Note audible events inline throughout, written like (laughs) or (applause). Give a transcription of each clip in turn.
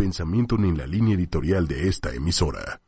pensamiento ni la línea editorial de esta emisora.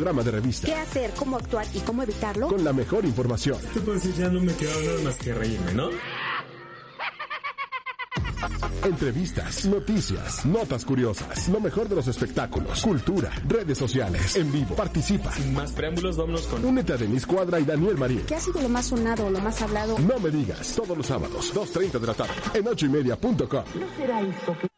Programa de revista ¿Qué hacer, cómo actuar y cómo evitarlo? con la mejor información. Te puedo decir, ya no me queda nada más que reírme, ¿no? Entrevistas, noticias, notas curiosas, lo mejor de los espectáculos, cultura, redes sociales, en vivo. Participa. Sin más preámbulos, vámonos con... Únete a Denis Cuadra y Daniel Marín. ¿Qué ha sido lo más sonado o lo más hablado? No me digas, todos los sábados, 2.30 de la tarde, en ochoymedia.com. We got a party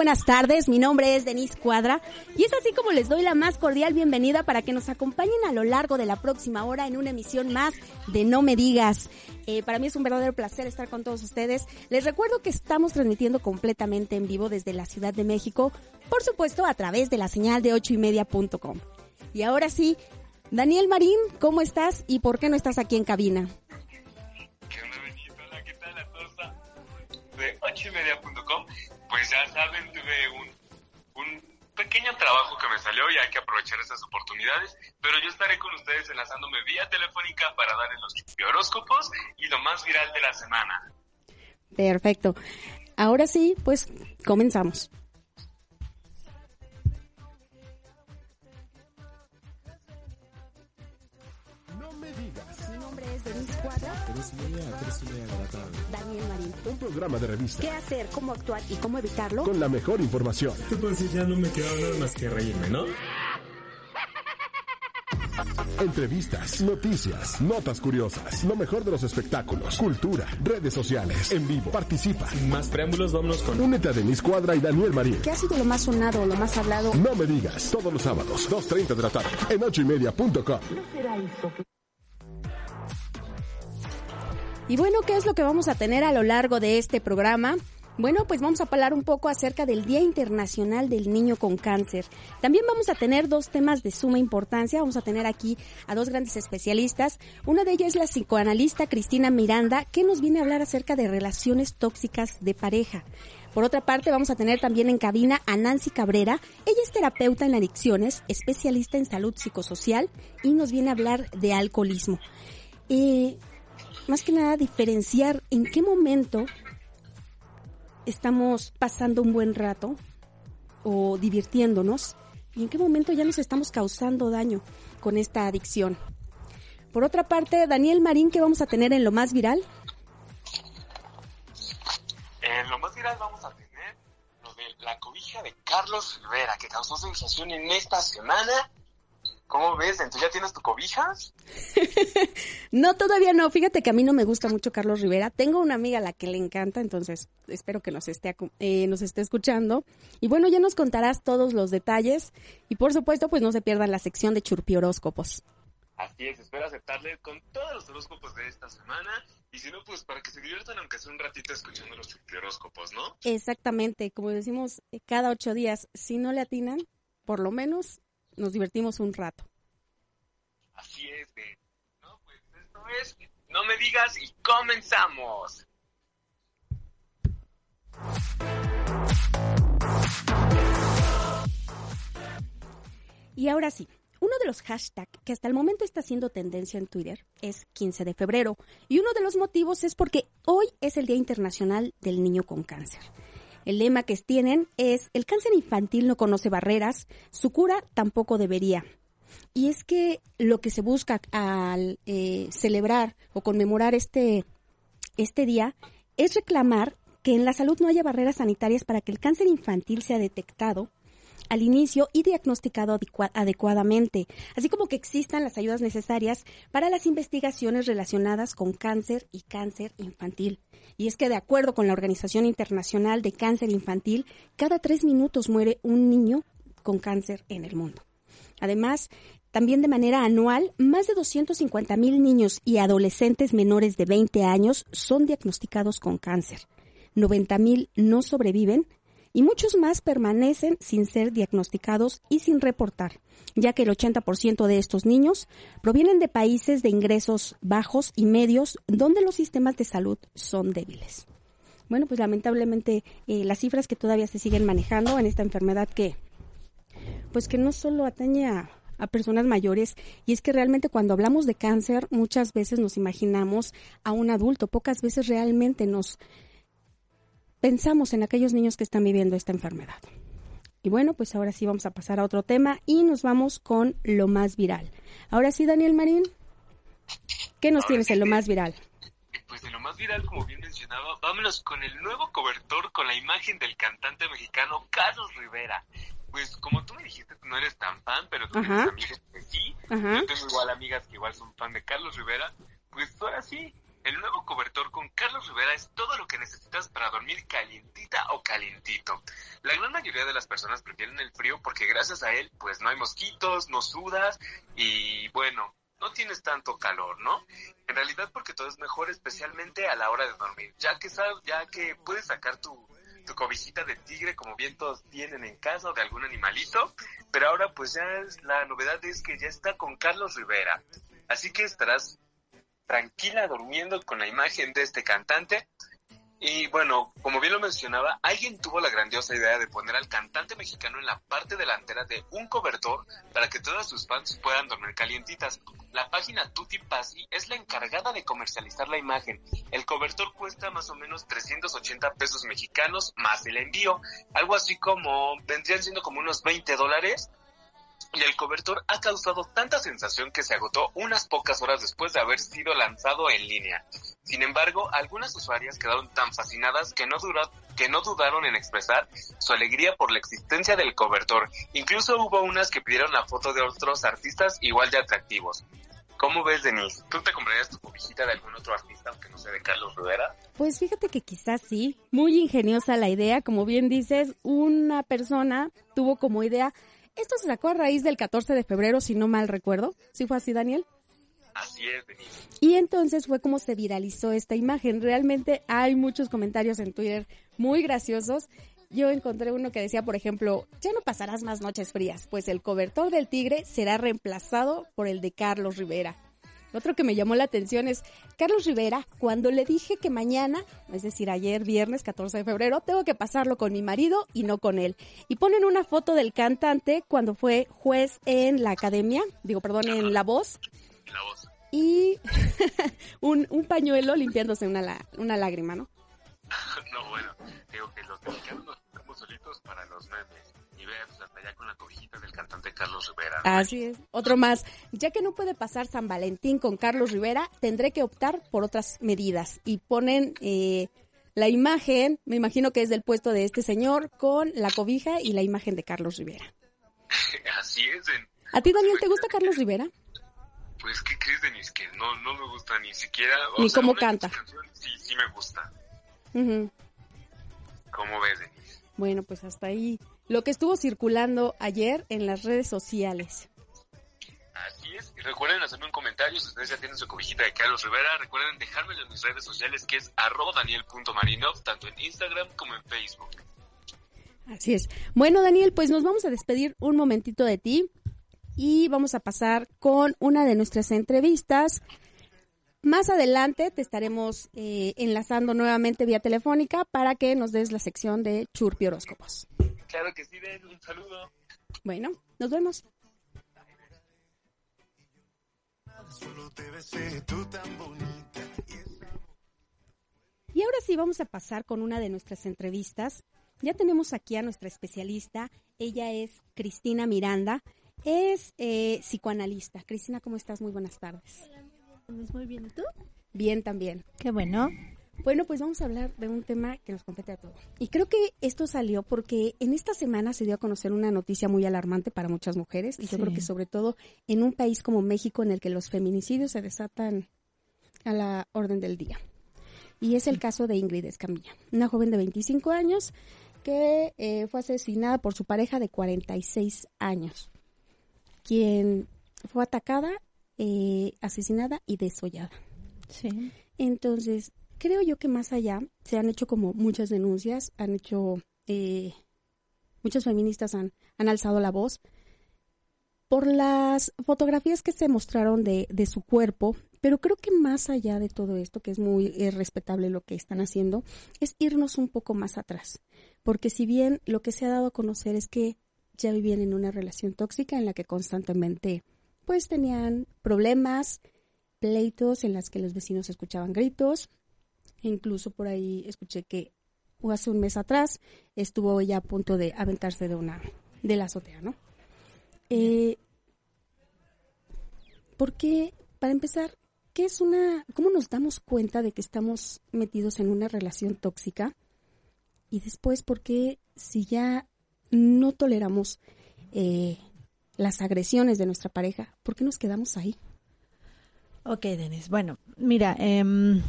buenas tardes. Mi nombre es Denise Cuadra y es así como les doy la más cordial bienvenida para que nos acompañen a lo largo de la próxima hora en una emisión más de No Me Digas. Eh, para mí es un verdadero placer estar con todos ustedes. Les recuerdo que estamos transmitiendo completamente en vivo desde la Ciudad de México, por supuesto a través de la señal de ocho y media.com. Y ahora sí, Daniel Marín, ¿cómo estás y por qué no estás aquí en cabina? ¿Qué onda? Hola, ¿qué tal a todos? De ochoymedia.com. Pues ya saben, tuve un, un pequeño trabajo que me salió y hay que aprovechar estas oportunidades. Pero yo estaré con ustedes enlazándome vía telefónica para darles los horóscopos y lo más viral de la semana. Perfecto. Ahora sí, pues comenzamos. No me digas. Mi nombre es Denise Cuadra, Tres y media tres y media de la tarde. Un programa de revista ¿Qué hacer, cómo actuar y cómo evitarlo? con la mejor información. Te puedo decir, ya no me queda nada más que reírme, ¿no? Entrevistas, noticias, notas curiosas, lo mejor de los espectáculos, cultura, redes sociales, en vivo. Participa. Sin más preámbulos, vámonos con... Únete a Denis Cuadra y Daniel Marín. ¿Qué ha sido lo más sonado o lo más hablado? No me digas, todos los sábados, 2.30 de la tarde, en ochoymedia.com. Y bueno, ¿qué es lo que vamos a tener a lo largo de este programa? Bueno, pues vamos a hablar un poco acerca del Día Internacional del Niño con Cáncer. También vamos a tener dos temas de suma importancia. Vamos a tener aquí a dos grandes especialistas. Una de ellas es la psicoanalista Cristina Miranda, que nos viene a hablar acerca de relaciones tóxicas de pareja. Por otra parte, vamos a tener también en cabina a Nancy Cabrera. Ella es terapeuta en adicciones, especialista en salud psicosocial y nos viene a hablar de alcoholismo. Eh, más que nada, diferenciar en qué momento estamos pasando un buen rato o divirtiéndonos y en qué momento ya nos estamos causando daño con esta adicción. Por otra parte, Daniel Marín, ¿qué vamos a tener en lo más viral? En lo más viral vamos a tener lo de la cobija de Carlos Rivera, que causó sensación en esta semana. ¿Cómo ves? ¿Entonces ya tienes tu cobija? (laughs) No, todavía no. Fíjate que a mí no me gusta mucho Carlos Rivera. Tengo una amiga a la que le encanta, entonces espero que nos esté, eh, nos esté escuchando. Y bueno, ya nos contarás todos los detalles. Y por supuesto, pues no se pierdan la sección de Churpi Horóscopos. Así es, espero aceptarle con todos los horóscopos de esta semana. Y si no, pues para que se diviertan aunque sea un ratito escuchando los horóscopos, ¿no? Exactamente, como decimos eh, cada ocho días, si no le atinan, por lo menos nos divertimos un rato. Así es. No, pues esto es... No me digas y comenzamos. Y ahora sí, uno de los hashtags que hasta el momento está haciendo tendencia en Twitter es 15 de febrero. Y uno de los motivos es porque hoy es el Día Internacional del Niño con Cáncer. El lema que tienen es, el cáncer infantil no conoce barreras, su cura tampoco debería. Y es que lo que se busca al eh, celebrar o conmemorar este, este día es reclamar que en la salud no haya barreras sanitarias para que el cáncer infantil sea detectado al inicio y diagnosticado adecua- adecuadamente, así como que existan las ayudas necesarias para las investigaciones relacionadas con cáncer y cáncer infantil. Y es que de acuerdo con la Organización Internacional de Cáncer Infantil, cada tres minutos muere un niño con cáncer en el mundo. Además, también de manera anual, más de 250 mil niños y adolescentes menores de 20 años son diagnosticados con cáncer. 90 mil no sobreviven y muchos más permanecen sin ser diagnosticados y sin reportar, ya que el 80% de estos niños provienen de países de ingresos bajos y medios donde los sistemas de salud son débiles. Bueno, pues lamentablemente eh, las cifras que todavía se siguen manejando en esta enfermedad que pues que no solo atañe a, a personas mayores y es que realmente cuando hablamos de cáncer muchas veces nos imaginamos a un adulto, pocas veces realmente nos pensamos en aquellos niños que están viviendo esta enfermedad. Y bueno, pues ahora sí vamos a pasar a otro tema y nos vamos con lo más viral. Ahora sí, Daniel Marín, ¿qué nos Ahora tienes sí en lo más viral? Pues de lo más viral, como bien mencionaba, vámonos con el nuevo cobertor con la imagen del cantante mexicano Carlos Rivera. Pues como tú me dijiste, no eres tan fan, pero tú tienes amigas que sí. Ajá. Yo tengo igual amigas que igual son fan de Carlos Rivera. Pues ahora sí, el nuevo cobertor con Carlos Rivera es todo lo que necesitas para dormir calientita o calientito. La gran mayoría de las personas prefieren el frío porque gracias a él, pues no hay mosquitos, no sudas y bueno, no tienes tanto calor, ¿no? En realidad porque todo es mejor especialmente a la hora de dormir, ya que sabes, ya que puedes sacar tu, tu cobijita de tigre como bien todos tienen en casa o de algún animalito, pero ahora pues ya la novedad es que ya está con Carlos Rivera, así que estarás tranquila durmiendo con la imagen de este cantante. Y bueno, como bien lo mencionaba, alguien tuvo la grandiosa idea de poner al cantante mexicano en la parte delantera de un cobertor para que todas sus fans puedan dormir calientitas. La página Tutti Pazzi es la encargada de comercializar la imagen. El cobertor cuesta más o menos 380 pesos mexicanos más el envío. Algo así como, vendrían siendo como unos 20 dólares y el cobertor ha causado tanta sensación que se agotó unas pocas horas después de haber sido lanzado en línea. Sin embargo, algunas usuarias quedaron tan fascinadas que no, dura- que no dudaron en expresar su alegría por la existencia del cobertor. Incluso hubo unas que pidieron la foto de otros artistas igual de atractivos. ¿Cómo ves, Denise? ¿Tú te comprarías tu cobijita de algún otro artista, aunque no sea de Carlos Rivera? Pues fíjate que quizás sí, muy ingeniosa la idea, como bien dices, una persona tuvo como idea, esto se sacó a raíz del 14 de febrero, si no mal recuerdo, ¿sí fue así, Daniel? Así es, Denise. Y entonces fue como se viralizó esta imagen. Realmente hay muchos comentarios en Twitter muy graciosos. Yo encontré uno que decía, por ejemplo, ya no pasarás más noches frías, pues el cobertor del tigre será reemplazado por el de Carlos Rivera. Otro que me llamó la atención es Carlos Rivera, cuando le dije que mañana, es decir, ayer viernes 14 de febrero, tengo que pasarlo con mi marido y no con él. Y ponen una foto del cantante cuando fue juez en la academia, digo, perdón, en La Voz, La voz. y (laughs) un, un pañuelo limpiándose una lágrima, ¿no? (laughs) No, bueno, digo que los mexicanos nos estamos solitos para los memes. Allá con la cobijita del cantante Carlos Rivera. Así es. Otro más. Ya que no puede pasar San Valentín con Carlos Rivera, tendré que optar por otras medidas. Y ponen eh, la imagen, me imagino que es del puesto de este señor, con la cobija y la imagen de Carlos Rivera. (laughs) Así es, en- ¿A ti, Daniel, te gusta Carlos Rivera? pues ¿qué crees, Denis? Que no, no me gusta ni siquiera... o Ni sea, cómo canta. Sí, sí me gusta. Ujú. ¿Cómo ves, Denis? Bueno, pues hasta ahí. Lo que estuvo circulando ayer en las redes sociales. Así es. Y recuerden hacerme un comentario si ustedes ya tienen su cobijita de Carlos Rivera. Recuerden dejármelo en mis redes sociales que es arroba daniel.marinov, tanto en Instagram como en Facebook. Así es. Bueno, Daniel, pues nos vamos a despedir un momentito de ti y vamos a pasar con una de nuestras entrevistas. Más adelante te estaremos eh, enlazando nuevamente vía telefónica para que nos des la sección de Churpi Horóscopos. Claro que sí, Den. Un saludo. Bueno, nos vemos. Y ahora sí vamos a pasar con una de nuestras entrevistas Ya tenemos aquí a nuestra especialista. Ella es Cristina Miranda. Es eh, psicoanalista. Cristina, ¿cómo estás? Muy buenas tardes. Pues muy bien, ¿y tú? Bien también. Qué bueno. Bueno, pues vamos a hablar de un tema que nos compete a todos. Y creo que esto salió porque en esta semana se dio a conocer una noticia muy alarmante para muchas mujeres y yo creo que sobre todo en un país como México en el que los feminicidios se desatan a la orden del día. Y es el caso de Ingrid Escamilla, una joven de 25 años que eh, fue asesinada por su pareja de 46 años, quien fue atacada, eh, asesinada y desollada. Sí. Entonces, creo yo que más allá se han hecho como muchas denuncias, han hecho, eh, muchas feministas han, han alzado la voz por las fotografías que se mostraron de, de su cuerpo, pero creo que más allá de todo esto, que es muy eh, respetable lo que están haciendo, es irnos un poco más atrás. Porque si bien lo que se ha dado a conocer es que ya vivían en una relación tóxica en la que constantemente pues tenían problemas, pleitos en las que los vecinos escuchaban gritos. Incluso por ahí escuché que hace un mes atrás estuvo ella a punto de aventarse de una de la azotea, ¿no? Eh, porque para empezar, ¿qué es una cómo nos damos cuenta de que estamos metidos en una relación tóxica? Y después, ¿por qué si ya no toleramos eh, las agresiones de nuestra pareja, por qué nos quedamos ahí? Ok, Denis. Bueno, mira, em,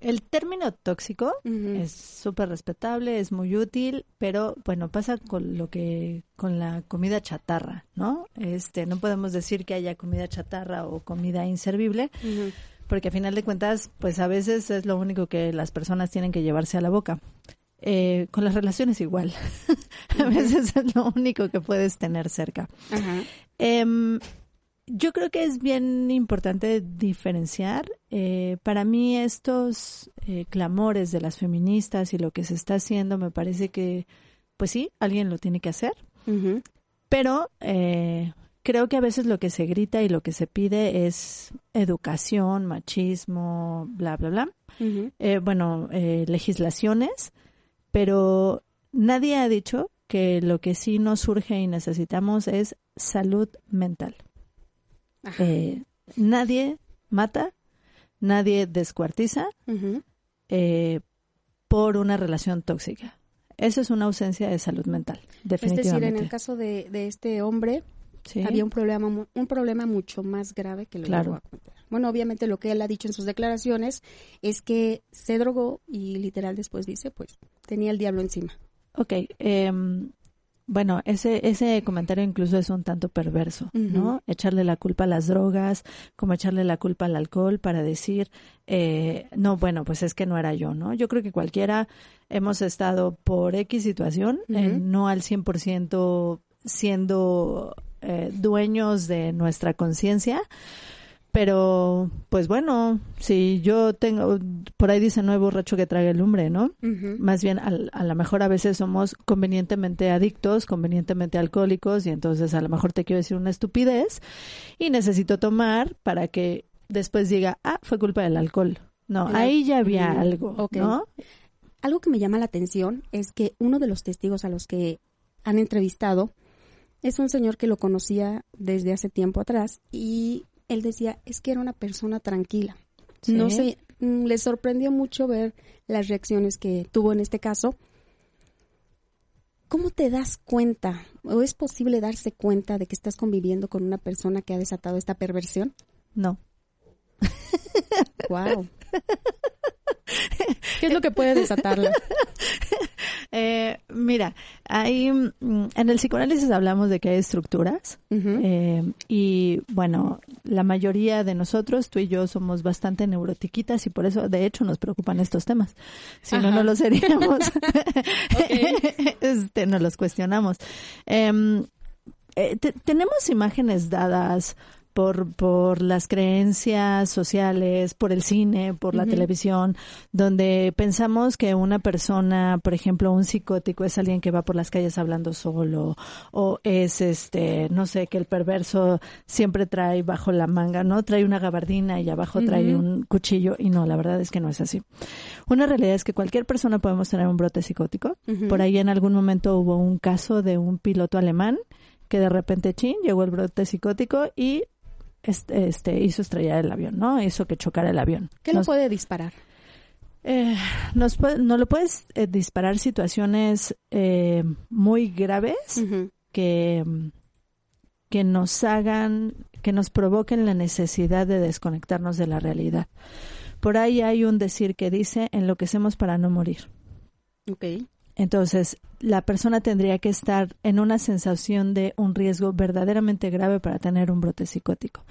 el término tóxico es súper respetable, es muy útil, pero bueno, pasa con lo que, con la comida chatarra, ¿no? Este, no podemos decir que haya comida chatarra o comida inservible, porque a final de cuentas, pues a veces es lo único que las personas tienen que llevarse a la boca. Eh, con las relaciones igual. (laughs) a veces es lo único que puedes tener cerca. Ajá. Em, yo creo que es bien importante diferenciar. Eh, para mí estos eh, clamores de las feministas y lo que se está haciendo me parece que, pues sí, alguien lo tiene que hacer. Ujú. Pero eh, creo que a veces lo que se grita y lo que se pide es educación, machismo, bla, bla, bla. Eh, bueno, legislaciones, pero nadie ha dicho que lo que sí nos surge y necesitamos es salud mental. Eh, nadie mata, nadie descuartiza eh, por una relación tóxica. Eso es una ausencia de salud mental, Es definitivamente. decir, en el caso de, de este hombre, Sí. había un problema, un problema mucho más grave que lo Claro. llegó a cometer. Bueno, obviamente lo que él ha dicho en sus declaraciones es que se drogó y literal después dice, pues, tenía el diablo encima. Ok, em, bueno, ese, ese comentario incluso es un tanto perverso, ¿no? Echarle la culpa a las drogas, como echarle la culpa al alcohol para decir, eh, no, bueno, pues es que no era yo, ¿no? Yo creo que cualquiera hemos estado por X situación, eh, no al 100% siendo eh, dueños de nuestra conciencia, pero pues bueno, si yo tengo, por ahí dice no hay borracho que trague lumbre, ¿no? Más bien, al- a, lo mejor a veces somos convenientemente adictos, convenientemente alcohólicos, y entonces a lo mejor te quiero decir una estupidez y necesito tomar para que después diga, ah, fue culpa del alcohol. No, El ahí ya había algo. ¿no? Algo que me llama la atención es que uno de los testigos a los que han entrevistado es un señor que lo conocía desde hace tiempo atrás y él decía, es que era una persona tranquila. No sé, mm, le sorprendió mucho ver las reacciones que tuvo en este caso. ¿Cómo te das cuenta o es posible darse cuenta de que estás conviviendo con una persona que ha desatado esta perversión? No. Wow. (laughs) ¿Qué es lo que puede desatarla? (laughs) Eh, mira, ahí mm, en el psicoanálisis hablamos de que hay estructuras eh, y bueno, la mayoría de nosotros, tú y yo, somos bastante neurotiquitas y por eso, de hecho, nos preocupan estos temas. Si no, Ajá. no lo seríamos. (laughs) este, no los cuestionamos. Em, eh, te- tenemos imágenes dadas por, por las creencias sociales, por el cine, por la televisión, donde pensamos que una persona, por ejemplo, un psicótico es alguien que va por las calles hablando solo, o es este, no sé, que el perverso siempre trae bajo la manga, ¿no? Trae una gabardina y abajo trae un cuchillo, y no, la verdad es que no es así. Una realidad es que cualquier persona podemos tener un brote psicótico. Por ahí en algún momento hubo un caso de un piloto alemán que de repente, chin, llegó el brote psicótico y este, este hizo estrellar el avión, ¿no? Hizo que chocara el avión. ¿Qué lo puede disparar? eh, nos puede- no lo puedes eh, disparar situaciones eh, muy graves que, que nos hagan, que nos provoquen la necesidad de desconectarnos de la realidad. Por ahí hay un decir que dice, enloquecemos para no morir. Ok. Entonces, la persona tendría que estar en una sensación de un riesgo verdaderamente grave para tener un brote psicótico.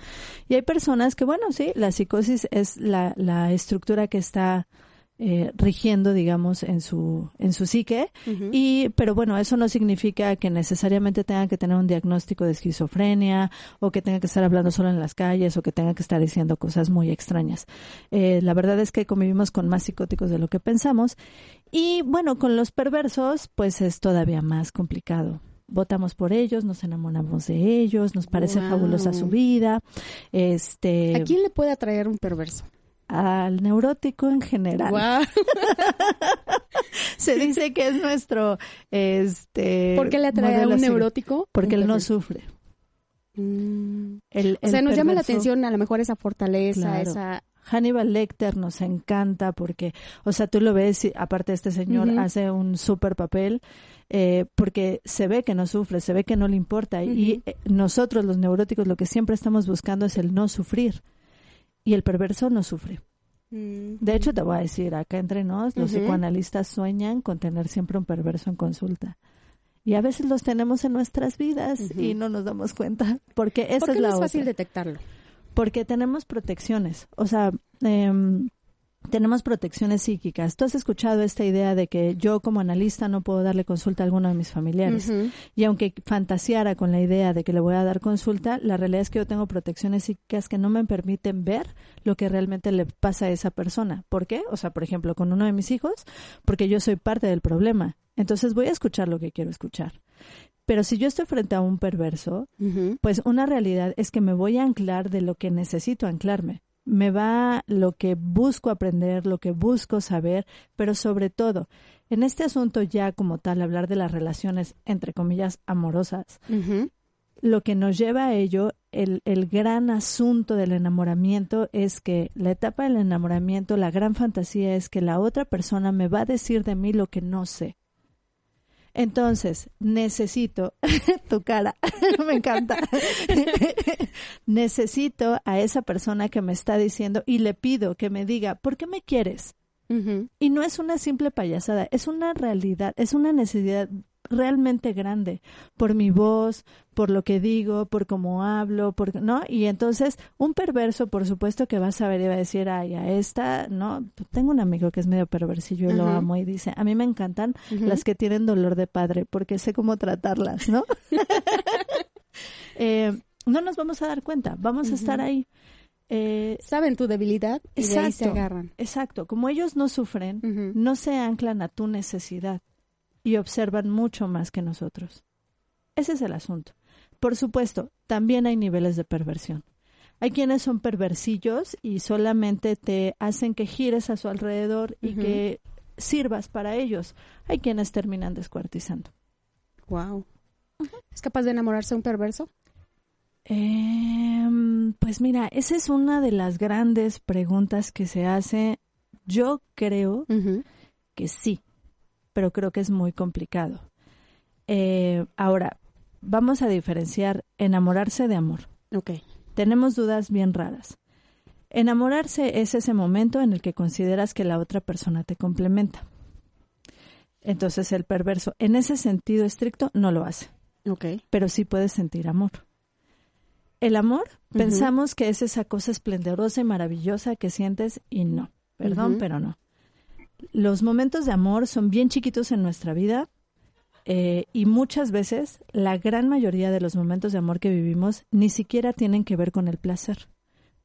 Y hay personas que, bueno, sí, la psicosis es la, la estructura que está eh, rigiendo, digamos, en su, en su psique. Y, pero bueno, eso no significa que necesariamente tenga que tener un diagnóstico de esquizofrenia o que tenga que estar hablando solo en las calles o que tenga que estar diciendo cosas muy extrañas. Eh, la verdad es que convivimos con más psicóticos de lo que pensamos. Y bueno, con los perversos, pues es todavía más complicado. Votamos por ellos, nos enamoramos de ellos, nos parece Wow. fabulosa su vida. Este, ¿A quién le puede atraer un perverso? Al neurótico en general. Guau. (laughs) Se dice que es nuestro este ¿Por qué le atrae a un neurótico? Porque él no sufre. Mm. El- O sea, nos llama la atención a lo mejor esa fortaleza, Claro. esa... Hannibal Lecter nos encanta porque, o sea, tú lo ves, y aparte este señor hace un súper papel, eh, porque se ve que no sufre, se ve que no le importa. Y eh, nosotros, los neuróticos, lo que siempre estamos buscando es el no sufrir. Y el perverso no sufre. De hecho, te voy a decir, acá entre nos, los psicoanalistas sueñan con tener siempre un perverso en consulta. Y a veces los tenemos en nuestras vidas y no nos damos cuenta, porque esa ¿Por qué es la no es fácil otra. detectarlo? Porque tenemos protecciones, o sea, em, tenemos protecciones psíquicas. Tú has escuchado esta idea de que yo como analista no puedo darle consulta a alguno de mis familiares. Y aunque fantaseara con la idea de que le voy a dar consulta, la realidad es que yo tengo protecciones psíquicas que no me permiten ver lo que realmente le pasa a esa persona. ¿Por qué? O sea, por ejemplo, con uno de mis hijos, porque yo soy parte del problema. Entonces voy a escuchar lo que quiero escuchar. Pero si yo estoy frente a un perverso, pues una realidad es que me voy a anclar de lo que necesito anclarme. Me va lo que busco aprender, lo que busco saber, pero sobre todo, en este asunto ya como tal, hablar de las relaciones, entre comillas, amorosas, lo que nos lleva a ello, el, el gran asunto del enamoramiento es que la etapa del enamoramiento, la gran fantasía es que la otra persona me va a decir de mí lo que no sé. Entonces, necesito (laughs) tu cara, (laughs) me encanta. (laughs) necesito a esa persona que me está diciendo y le pido que me diga, ¿por qué me quieres? Y no es una simple payasada, es una realidad, es una necesidad realmente grande por mi voz, por lo que digo, por cómo hablo, por no y entonces un perverso por supuesto que va a saber y va a decir ay a esta no tengo un amigo que es medio perversillo y lo Ujú. amo y dice a mí me encantan las que tienen dolor de padre porque sé cómo tratarlas no (laughs) Eh, no nos vamos a dar cuenta vamos a estar ahí. Eh, Saben tu debilidad y de ahí se Exacto. agarran. Exacto, como ellos no sufren, no se anclan a tu necesidad y observan mucho más que nosotros. Ese es el asunto. Por supuesto, también hay niveles de perversión. Hay quienes son perversillos y solamente te hacen que gires a su alrededor y que sirvas para ellos. Hay quienes terminan descuartizando. Wow. ¿Es capaz de enamorarse un perverso? Em, pues mira, esa es una de las grandes preguntas que se hace. Yo creo que sí, pero creo que es muy complicado. Eh, ahora, vamos a diferenciar enamorarse de amor. Ok. Tenemos dudas bien raras. Enamorarse es ese momento en el que consideras que la otra persona te complementa. Entonces el perverso, en ese sentido estricto, no lo hace, Ok. pero sí puedes sentir amor. El amor, pensamos que es esa cosa esplendorosa y maravillosa que sientes y no. Perdón, pero no. Los momentos de amor son bien chiquitos en nuestra vida. eh, y muchas veces la gran mayoría de los momentos de amor que vivimos ni siquiera tienen que ver con el placer.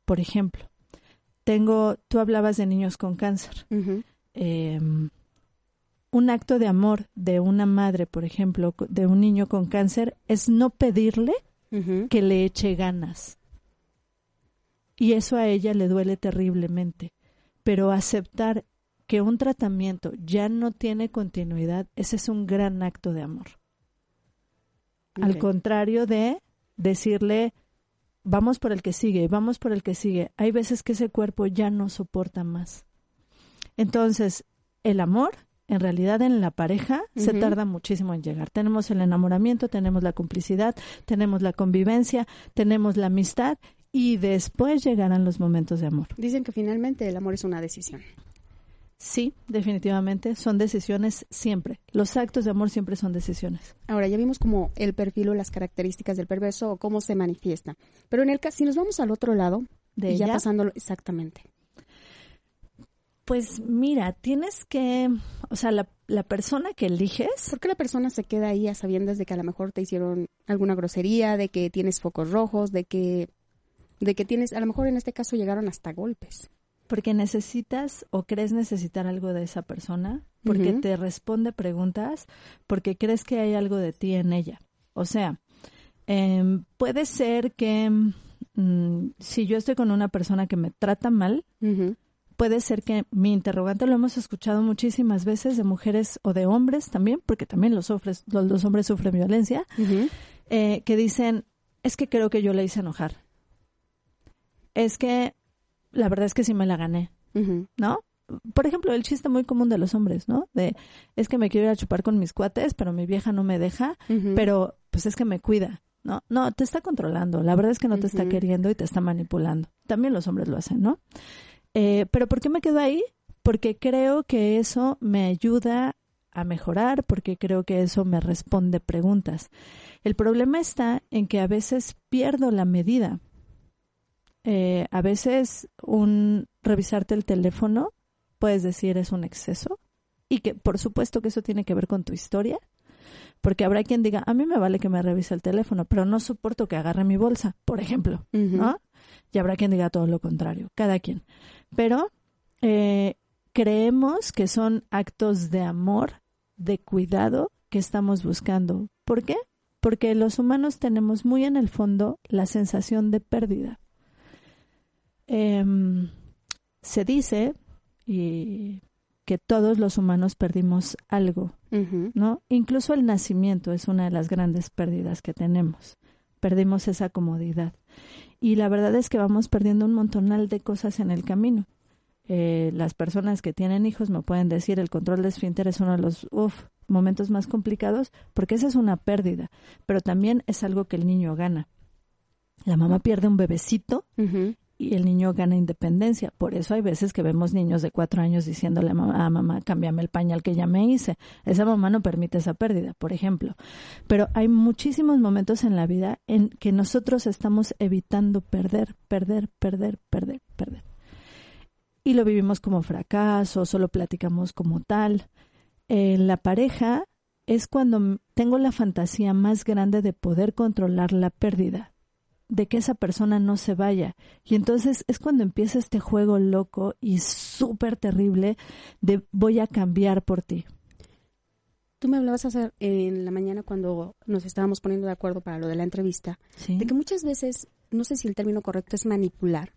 Por ejemplo, tengo, tú hablabas de niños con cáncer. Eh, un acto de amor de una madre, por ejemplo, de un niño con cáncer, es no pedirle que le eche ganas. Y eso a ella le duele terriblemente. Pero aceptar que un tratamiento ya no tiene continuidad, ese es un gran acto de amor. Al contrario de decirle, vamos por el que sigue, vamos por el que sigue. Hay veces que ese cuerpo ya no soporta más. Entonces, el amor, en realidad en la pareja, se tarda muchísimo en llegar. Tenemos el enamoramiento, tenemos la complicidad, tenemos la convivencia, tenemos la amistad y después llegarán los momentos de amor. Dicen que finalmente el amor es una decisión. Sí, definitivamente, son decisiones siempre. Los actos de amor siempre son decisiones. Ahora ya vimos como el perfil o las características del perverso o cómo se manifiesta. Pero en el caso, si nos vamos al otro lado, De y ya pasándolo exactamente. pues mira, tienes que, o sea, la, la persona que eliges, ¿Por qué la persona se queda ahí a sabiendas de que a lo mejor te hicieron alguna grosería, de que tienes focos rojos, de que de que tienes, a lo mejor en este caso llegaron hasta golpes? Porque necesitas o crees necesitar algo de esa persona, porque te responde preguntas, porque crees que hay algo de ti en ella. O sea, em, puede ser que mm, si yo estoy con una persona que me trata mal, puede ser que mi interrogante lo hemos escuchado muchísimas veces de mujeres o de hombres también, porque también los, hombres- los, los hombres sufren violencia, eh, que dicen, es que creo que yo le hice enojar. Es que la verdad es que sí me la gané. ¿no? Por ejemplo, el chiste muy común de los hombres, ¿no? De, es que me quiero ir a chupar con mis cuates, pero mi vieja no me deja, pero pues es que me cuida, ¿no? No, te está controlando, la verdad es que no te está queriendo y te está manipulando. También los hombres lo hacen, ¿no? Eh, pero ¿por qué me quedo ahí? Porque creo que eso me ayuda a mejorar, porque creo que eso me responde preguntas. El problema está en que a veces pierdo la medida. Eh, a veces un revisarte el teléfono puedes decir es un exceso y que por supuesto que eso tiene que ver con tu historia, porque habrá quien diga, a mí me vale que me revise el teléfono, pero no soporto que agarre mi bolsa, por ejemplo. ¿no? Y habrá quien diga todo lo contrario, cada quien. Pero eh, creemos que son actos de amor, de cuidado que estamos buscando. ¿Por qué? Porque los humanos tenemos muy en el fondo la sensación de pérdida. Em, se dice y que todos los humanos perdimos algo. ¿no? Incluso el nacimiento es una de las grandes pérdidas que tenemos. Perdimos esa comodidad. Y la verdad es que vamos perdiendo un montonal de cosas en el camino. Eh, las personas que tienen hijos me pueden decir el control de esfínter es uno de los uf, momentos más complicados porque esa es una pérdida, pero también es algo que el niño gana. La mamá pierde un bebecito. Y el niño gana independencia. Por eso hay veces que vemos niños de cuatro años diciéndole a mamá, "Ah, mamá, cámbiame el pañal que ya me hice. Esa mamá no permite esa pérdida, por ejemplo. Pero hay muchísimos momentos en la vida en que nosotros estamos evitando perder, perder, perder, perder, perder. Y lo vivimos como fracaso, solo platicamos como tal. En la pareja es cuando tengo la fantasía más grande de poder controlar la pérdida de que esa persona no se vaya. Y entonces es cuando empieza este juego loco y súper terrible de voy a cambiar por ti. Tú me hablabas hace, en la mañana cuando nos estábamos poniendo de acuerdo para lo de la entrevista, ¿sí? de que muchas veces, no sé si el término correcto es manipular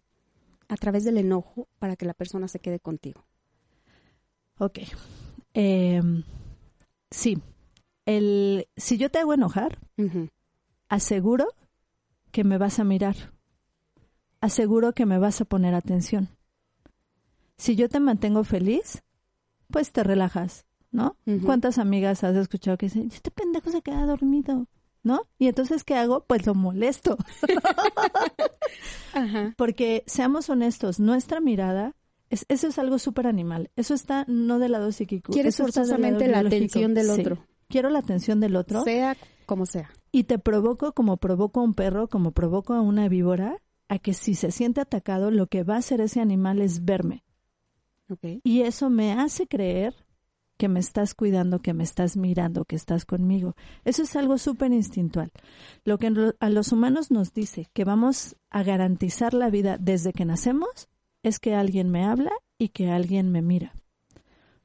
a través del enojo para que la persona se quede contigo. Ok. Eh, sí. El, si yo te hago enojar, aseguro que me vas a mirar. Aseguro que me vas a poner atención. Si yo te mantengo feliz, pues te relajas, ¿no? ¿Cuántas amigas has escuchado que dicen, este pendejo se queda dormido? ¿No? Y entonces, ¿qué hago? Pues lo molesto. (laughs) Ajá. Porque, seamos honestos, nuestra mirada, es, eso es algo súper animal. Eso está no del lado psíquico. Quieres forzosamente la biológico. atención del Sí. otro. Quiero la atención del otro. Sea como sea. Y te provoco como provoco a un perro, como provoco a una víbora, a que si se siente atacado, lo que va a hacer ese animal es verme. Y eso me hace creer que me estás cuidando, que me estás mirando, que estás conmigo. Eso es algo súper instintual. Lo que a los humanos nos dice que vamos a garantizar la vida desde que nacemos es que alguien me habla y que alguien me mira.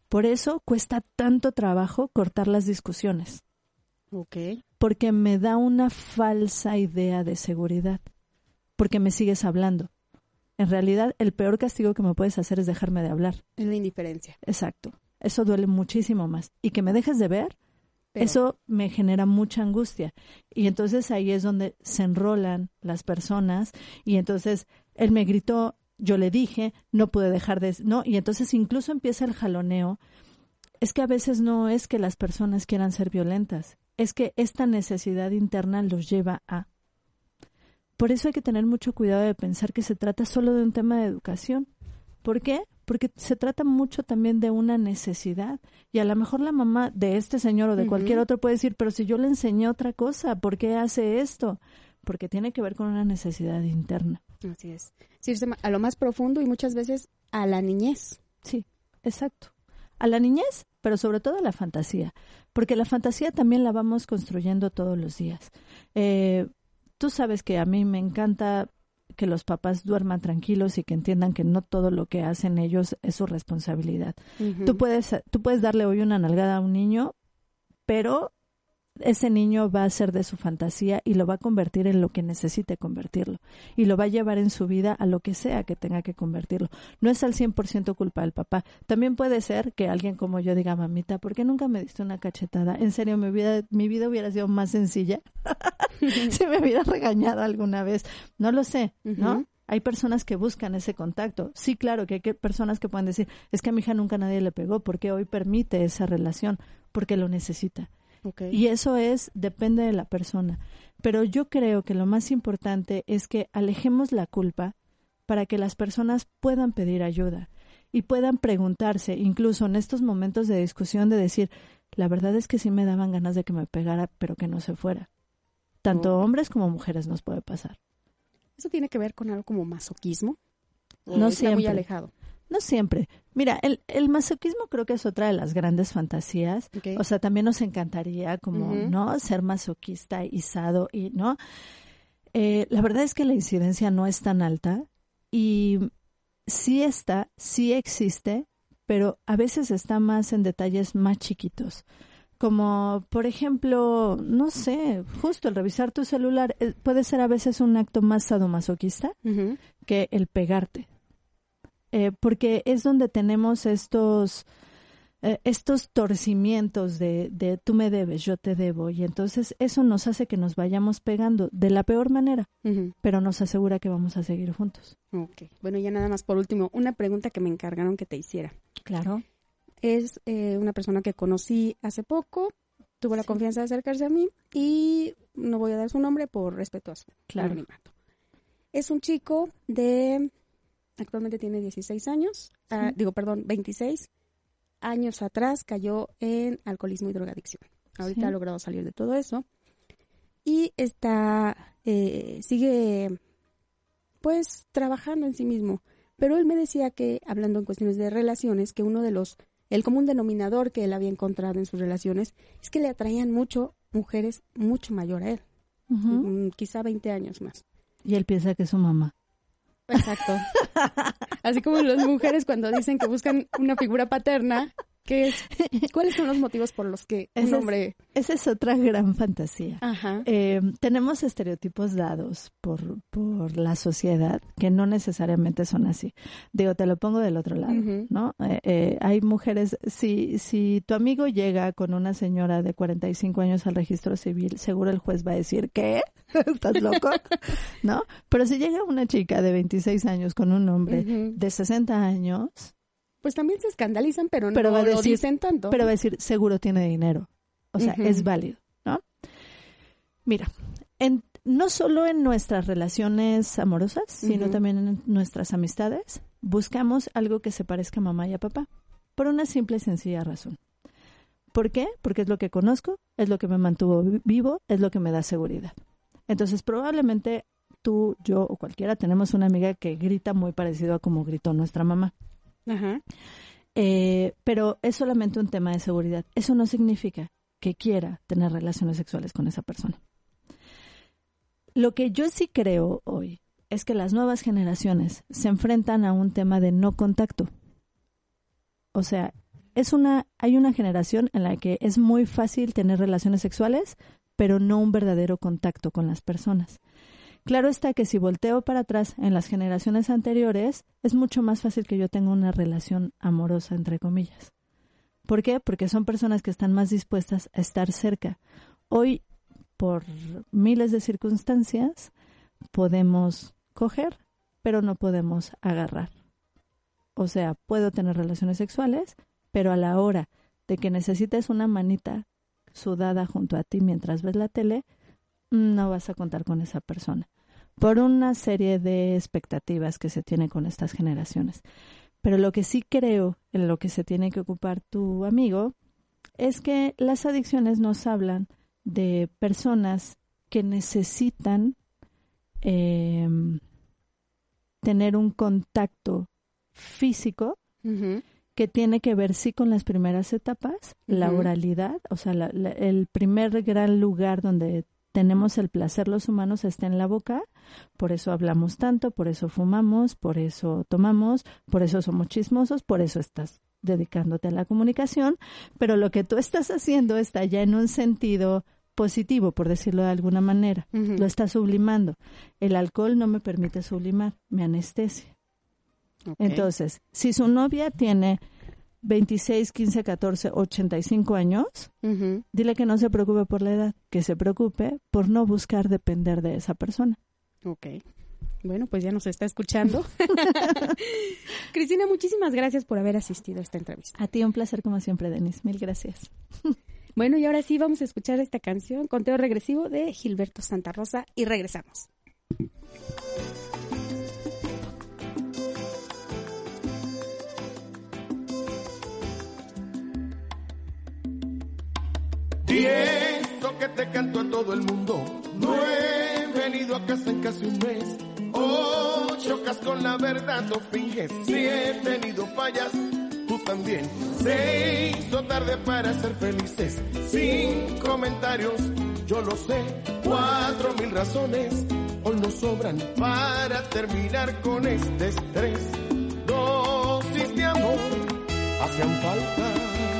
Por eso cuesta tanto trabajo cortar las discusiones, Ok. porque me da una falsa idea de seguridad, porque me sigues hablando. En realidad, el peor castigo que me puedes hacer es dejarme de hablar. Es la indiferencia. Exacto. Eso duele muchísimo más. Y que me dejes de ver, Pero- eso me genera mucha angustia. Y entonces ahí es donde se enrolan las personas. Y entonces él me gritó, yo le dije, no pude dejar de... No, y entonces incluso empieza el jaloneo. Es que a veces no es que las personas quieran ser violentas, es que esta necesidad interna los lleva a... Por eso hay que tener mucho cuidado de pensar que se trata solo de un tema de educación. ¿Por qué? Porque se trata mucho también de una necesidad. Y a lo mejor la mamá de este señor o de cualquier otro puede decir, pero si yo le enseñé otra cosa, ¿por qué hace esto? Porque tiene que ver con una necesidad interna. Así es. Ma- a lo más profundo y muchas veces a la niñez. Sí, exacto. A la niñez, pero sobre todo a la fantasía, porque la fantasía también la vamos construyendo todos los días. Eh, tú sabes que a mí me encanta que los papás duerman tranquilos y que entiendan que no todo lo que hacen ellos es su responsabilidad. Tú puedes, tú puedes darle hoy una nalgada a un niño, pero ese niño va a ser de su fantasía y lo va a convertir en lo que necesite convertirlo. Y lo va a llevar en su vida a lo que sea que tenga que convertirlo. No es al 100% culpa del papá. También puede ser que alguien como yo diga, mamita, ¿por qué nunca me diste una cachetada? En serio, mi vida, mi vida hubiera sido más sencilla (laughs) (laughs) si me hubiera regañado alguna vez. No lo sé, ¿no? Hay personas que buscan ese contacto. Sí, claro que hay que- personas que pueden decir, es que a mi hija nunca nadie le pegó, porque hoy permite esa relación, porque lo necesita. Y eso es, depende de la persona. Pero yo creo que lo más importante es que alejemos la culpa para que las personas puedan pedir ayuda y puedan preguntarse, incluso en estos momentos de discusión, de decir, la verdad es que sí me daban ganas de que me pegara, pero que no se fuera. Tanto Oh. hombres como mujeres nos puede pasar. ¿Eso tiene que ver con algo como masoquismo? ¿O No está muy siempre. alejado. No siempre. Mira, el, el masoquismo creo que es otra de las grandes fantasías. O sea, también nos encantaría como. ¿no? Ser masoquista y sado y, ¿no? Eh, la verdad es que la incidencia no es tan alta y sí está, sí existe, pero a veces está más en detalles más chiquitos. Como, por ejemplo, no sé, justo el revisar tu celular eh, puede ser a veces un acto más sadomasoquista Ujú. que el pegarte. Eh, porque es donde tenemos estos, eh, estos torcimientos de, de tú me debes, yo te debo. Y entonces eso nos hace que nos vayamos pegando de la peor manera, pero nos asegura que vamos a seguir juntos. Ok. Bueno, ya nada más por último, una pregunta que me encargaron que te hiciera. Claro. Es eh, una persona que conocí hace poco, tuvo la confianza de acercarse a mí y no voy a dar su nombre por respeto a su Claro. anonimato. Es un chico de, actualmente tiene 16 años, ah, digo, perdón, 26 años atrás cayó en alcoholismo y drogadicción. Ahorita Sí. ha logrado salir de todo eso y está, eh, sigue, pues, trabajando en sí mismo. Pero él me decía que, hablando en cuestiones de relaciones, que uno de los, el común denominador que él había encontrado en sus relaciones es que le atraían mucho mujeres mucho mayor a él, mm, quizá 20 años más. Y él piensa que es su mamá. Exacto. Así como las mujeres cuando dicen que buscan una figura paterna, ¿qué es? (laughs) ¿Cuáles son los motivos por los que un Ese es- hombre... Esa es otra gran fantasía. Ajá. Eh, tenemos estereotipos dados por, por la sociedad que no necesariamente son así. Digo, te lo pongo del otro lado. ¿no? Eh, eh, hay mujeres, si, si tu amigo llega con una señora de 45 años al registro civil, seguro el juez va a decir, ¿qué? (laughs) ¿Estás loco? ¿No? Pero si llega una chica de 26 años con un hombre de 60 años, Pues también se escandalizan, pero, Pero no va a lo decir- dicen tanto. pero va a decir, seguro tiene dinero. O sea, es válido, ¿no? Mira, en, no solo en nuestras relaciones amorosas, sino también en nuestras amistades, buscamos algo que se parezca a mamá y a papá, por una simple y sencilla razón. ¿Por qué? Porque es lo que conozco, es lo que me mantuvo vi- vivo, es lo que me da seguridad. Entonces, probablemente tú, yo o cualquiera tenemos una amiga que grita muy parecido a como gritó nuestra mamá. Ajá. Eh, pero es solamente un tema de seguridad. Eso no significa que quiera tener relaciones sexuales con esa persona. Lo que yo sí creo hoy es que las nuevas generaciones se enfrentan a un tema de no contacto. O sea, es una, hay una generación en la que es muy fácil tener relaciones sexuales, pero no un verdadero contacto con las personas. Claro está que si volteo para atrás en las generaciones anteriores, es mucho más fácil que yo tenga una relación amorosa, entre comillas. ¿Por qué? Porque son personas que están más dispuestas a estar cerca. Hoy, por miles de circunstancias, podemos coger, pero no podemos agarrar. O sea, puedo tener relaciones sexuales, pero a la hora de que necesites una manita sudada junto a ti mientras ves la tele, no vas a contar con esa persona. Por una serie de expectativas que se tiene con estas generaciones. Pero lo que sí creo en lo que se tiene que ocupar tu amigo es que las adicciones nos hablan de personas que necesitan eh, tener un contacto físico que tiene que ver sí con las primeras etapas, la oralidad, o sea, la- la- el primer gran lugar donde tenemos el placer los humanos está en la boca, por eso hablamos tanto, por eso fumamos, por eso tomamos, por eso somos chismosos, por eso estás dedicándote a la comunicación, pero lo que tú estás haciendo está ya en un sentido positivo, por decirlo de alguna manera, lo estás sublimando. El alcohol no me permite sublimar, me anestesia. Entonces, si su novia tiene 26, 15, 14, 85 años, Ujú. dile que no se preocupe por la edad, que se preocupe por no buscar depender de esa persona. Ok. Bueno, pues ya nos está escuchando. (laughs) Cristina, muchísimas gracias por haber asistido a esta entrevista. A ti un placer como siempre, Denis. Mil gracias. (laughs) Bueno, y ahora sí vamos a escuchar esta canción, Conteo Regresivo de Gilberto Santa Rosa, y regresamos. Eso que te canto a todo el mundo. No he venido a casa en casi un mes. Oh, chocas con la verdad, no finges. Si he tenido fallas, tú también. Se hizo tarde para ser felices. Sin comentarios, yo lo sé. Cuatro mil razones hoy nos sobran para terminar con este estrés. Dosis de amor hacían falta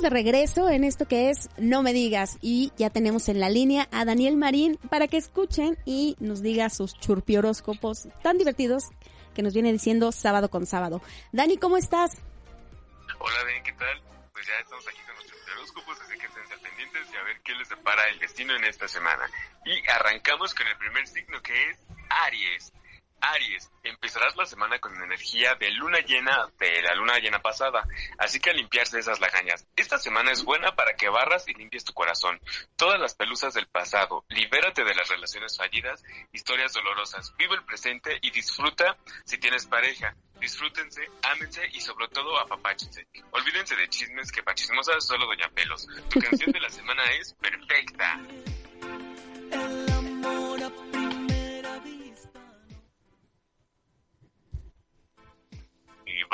De regreso en esto que es No me digas y ya tenemos en la línea a Daniel Marín para que escuchen y nos diga sus churpioróscopos tan divertidos que nos viene diciendo sábado con sábado. Dani, ¿cómo estás? Hola, Ben, ¿qué tal? Pues ya estamos aquí con nuestros horóscopos, así que estén pendientes y a ver qué les depara el destino en esta semana. Y arrancamos con el primer signo que es Aries. Aries, empezarás la semana con energía de luna llena de la luna llena pasada, así que a limpiarse esas lagañas. Esta semana es buena para que barras y limpies tu corazón. Todas las pelusas del pasado, libérate de las relaciones fallidas, historias dolorosas, vive el presente y disfruta si tienes pareja. Disfrútense, ámense y sobre todo apapáchense. Olvídense de chismes que pa' chismosas solo Doña Pelos. Tu canción de la semana es Perfecta.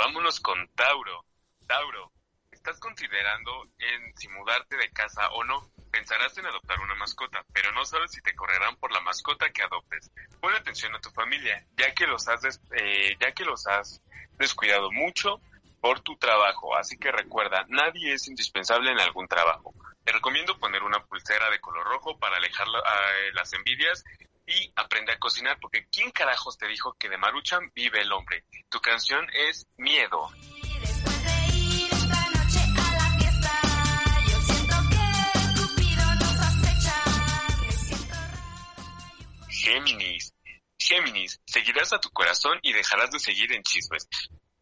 Vámonos con Tauro. Tauro, ¿estás considerando en si mudarte de casa o no? Pensarás en adoptar una mascota, pero no sabes si te correrán por la mascota que adoptes. Pon atención a tu familia, ya que los has, des- eh, ya que los has descuidado mucho por tu trabajo. Así que recuerda, nadie es indispensable en algún trabajo. Te recomiendo poner una pulsera de color rojo para alejar la- a- las envidias y aprende a cocinar, porque ¿quién carajos te dijo que de Maruchan vive el hombre? Tu canción es Miedo. Géminis. Géminis, seguirás a tu corazón y dejarás de seguir en chismes.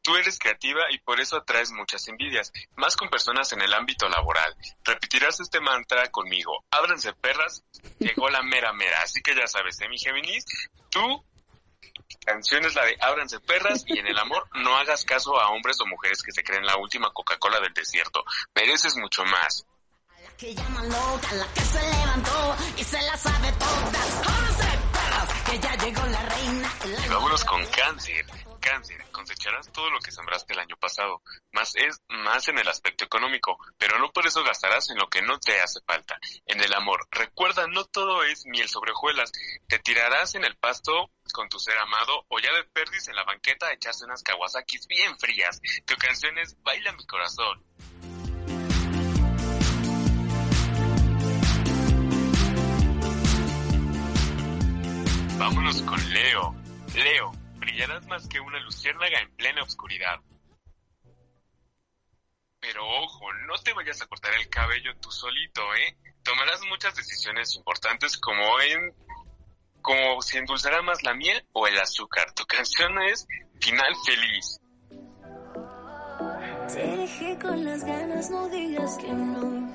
Tú eres creativa y por eso atraes muchas envidias, más con personas en el ámbito laboral. Repetirás este mantra conmigo. Ábranse perras, llegó la mera mera. Así que ya sabes, ¿eh, mi Géminis? Tú, canción es la de Ábranse perras y en el amor no hagas caso a hombres o mujeres que se creen la última Coca-Cola del desierto. Mereces mucho más. que llaman loca, la que se levantó y se la sabe todas. ¡Ábranse, perras! Que ya llegó la reina. Y vámonos con cáncer. Cáncer, cosecharás todo lo que sembraste el año pasado, más es más en el aspecto económico, pero no por eso gastarás en lo que no te hace falta. En el amor, recuerda, no todo es miel sobre hojuelas. Te tirarás en el pasto con tu ser amado o ya de perdis en la banqueta a echarse unas kawasakis bien frías. Tu canción es Baila mi corazón. Vámonos con Leo. Leo, brillarás más que una luciérnaga en plena oscuridad. Pero ojo, no te vayas a cortar el cabello tú solito, ¿eh? Tomarás muchas decisiones importantes como en... como si endulzará más la miel o el azúcar. Tu canción es Final Feliz. Te dejé con las ganas, no digas que no.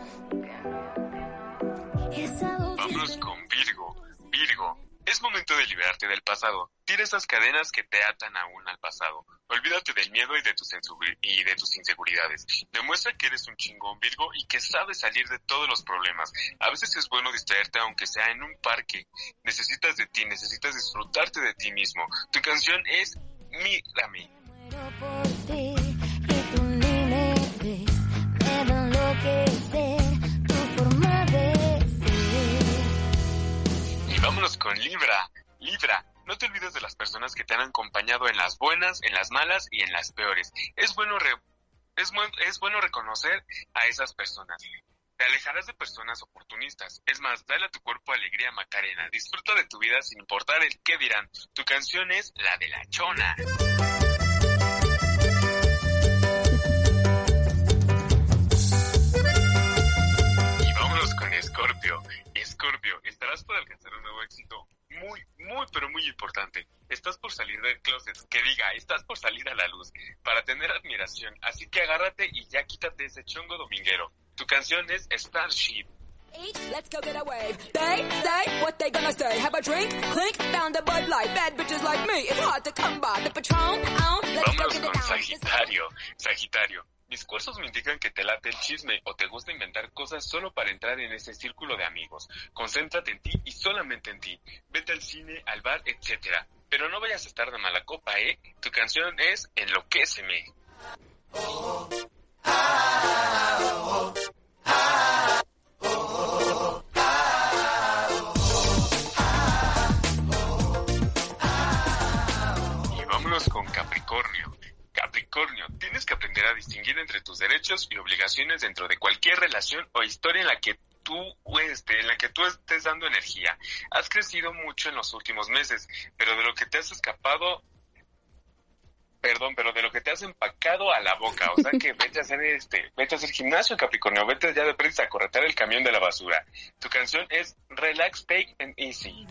Vámonos con Virgo. Virgo, es momento de liberarte del pasado. Tira esas cadenas que te atan aún al pasado. Olvídate del miedo y de tus, inseguridades. Demuestra que eres un chingón Virgo y que sabes salir de todos los problemas. A veces es bueno distraerte aunque sea en un parque. Necesitas de ti, necesitas disfrutarte de ti mismo. Tu canción es Mírame. Que te han acompañado en las buenas, en las malas y en las peores. Es bueno, es bueno reconocer a esas personas. Te alejarás de personas oportunistas. Es más, dale a tu cuerpo alegría, Macarena. Disfruta de tu vida sin importar el qué dirán. Tu canción es la de la chona. Y vámonos con Scorpio. Scorpio, estarás por alcanzar un nuevo éxito muy, muy, pero muy importante. Estás por salir del closet, que diga, estás por salir a la luz, para tener admiración. Así que agárrate y ya quítate ese chongo dominguero. Tu canción es Starship. Let's go get a wave. They say what they gonna say. Have a drink, clink, found a Bud Light. Bad bitches like me, it's hard to come by. The Patron, oh, let's go get it con. Sagitario. Sagitario, mis cursos me indican que te late el chisme o te gusta inventar cosas solo para entrar en ese círculo de amigos. Concéntrate en ti y solamente en ti. Vete al cine, al bar, etcétera. Pero no vayas a estar de mala copa, ¿eh? Tu canción es Enloquéceme. Y Capricornio, tienes que aprender a distinguir entre tus derechos y obligaciones dentro de cualquier relación o historia en la que tú en la que tú estés dando energía. Has crecido mucho en los últimos meses, pero de lo que te has escapado Perdón, pero de lo que te has empacado a la boca, o sea que vete a hacer este, vete a hacer gimnasio, Capricornio, vete ya de prisa a corretar el camión de la basura. Tu canción es Relax, Take and Easy.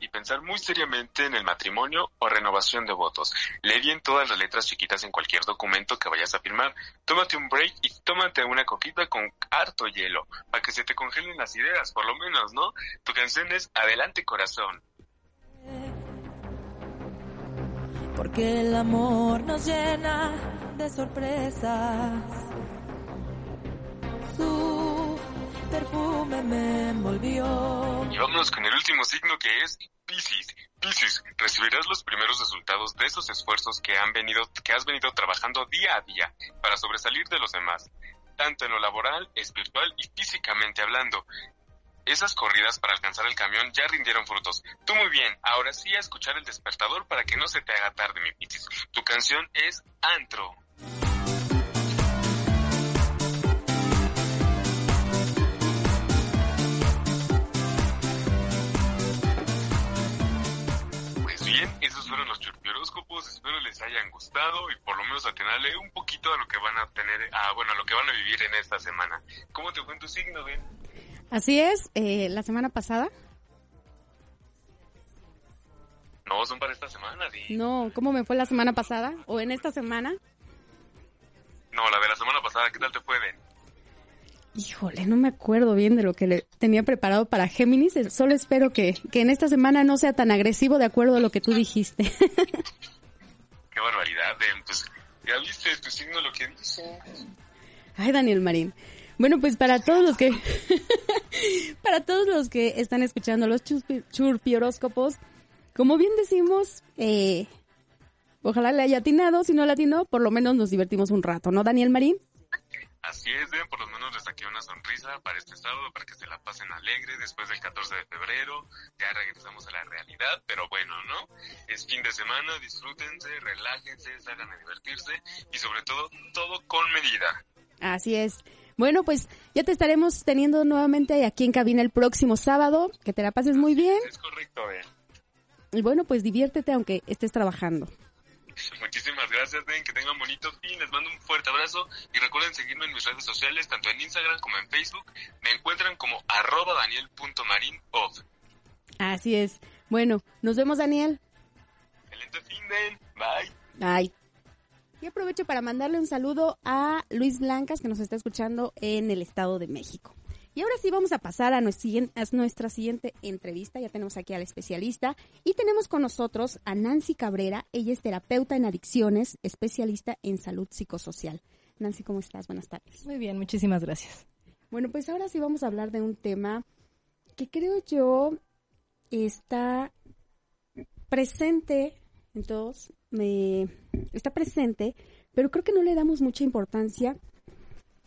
Y pensar muy seriamente en el matrimonio o renovación de votos. Lee bien todas las letras chiquitas en cualquier documento que vayas a firmar. Tómate un break y tómate una coquita con harto hielo, para que se te congelen las ideas, por lo menos, ¿no? Tu canción es Adelante Corazón. Porque el amor nos llena de sorpresas. Su perfume me envolvió. Y vámonos con el último signo que es Piscis. Piscis, recibirás los primeros resultados de esos esfuerzos que han venido, que has venido trabajando día a día para sobresalir de los demás, tanto en lo laboral, espiritual y físicamente hablando. Esas corridas para alcanzar el camión ya rindieron frutos. Tú muy bien, ahora sí a escuchar el despertador para que no se te haga tarde, mi Piscis. Tu canción es Antro. Espero les hayan gustado y por lo menos atinarle un poquito a lo que van a tener, a, bueno, a lo que van a vivir en esta semana. ¿Cómo te fue en tu signo, Ben? Así es, eh, la semana pasada. No, son para esta semana, sí. No, ¿cómo me fue la semana pasada? ¿O en esta semana? No, la de la semana pasada, ¿qué tal te fue, Ben? Híjole, no me acuerdo bien de lo que le tenía preparado para Géminis. Solo espero que, que en esta semana no sea tan agresivo de acuerdo a lo que tú dijiste. (laughs) Qué barbaridad, Ben. Pues ya viste tu signo lo que dice. Ay, Daniel Marín. Bueno, pues para todos los que (laughs) para todos los que están escuchando los chuspi- churpioróscopos, como bien decimos, eh, ojalá le haya atinado, si no le atinó, por lo menos nos divertimos un rato, ¿no, Daniel Marín? Así es, Ben, por lo menos les saqué una sonrisa para este sábado, para que se la pasen alegre después del 14 de febrero. Ya regresamos a la realidad, pero bueno, ¿no? Es fin de semana, disfrútense, relájense, salgan a divertirse y sobre todo, todo con medida. Así es. Bueno, pues ya te estaremos teniendo nuevamente aquí en cabina el próximo sábado. Que te la pases muy bien. Es correcto, Ben. Y bueno, pues diviértete aunque estés trabajando. (laughs) Muchísimas gracias, Ben, que tengan bonito fin, les mando un fuerte abrazo y recuerden seguirme en mis redes sociales, tanto en Instagram como en Facebook. Me encuentran como arroba daniel.marinoff. Así es. Bueno, nos vemos, Daniel. Excelente fin, Ben. Bye. Ay. Y aprovecho para mandarle un saludo a Luis Blancas, que nos está escuchando en el Estado de México. Y ahora sí vamos a pasar a nuestra, siguiente, a nuestra siguiente entrevista. Ya tenemos aquí al especialista y tenemos con nosotros a Nancy Cabrera. Ella es terapeuta en adicciones, especialista en salud psicosocial. Nancy, ¿cómo estás? Buenas tardes. Muy bien, muchísimas gracias. Bueno, pues ahora sí vamos a hablar de un tema que creo yo está presente en todos, me, está presente, pero creo que no le damos mucha importancia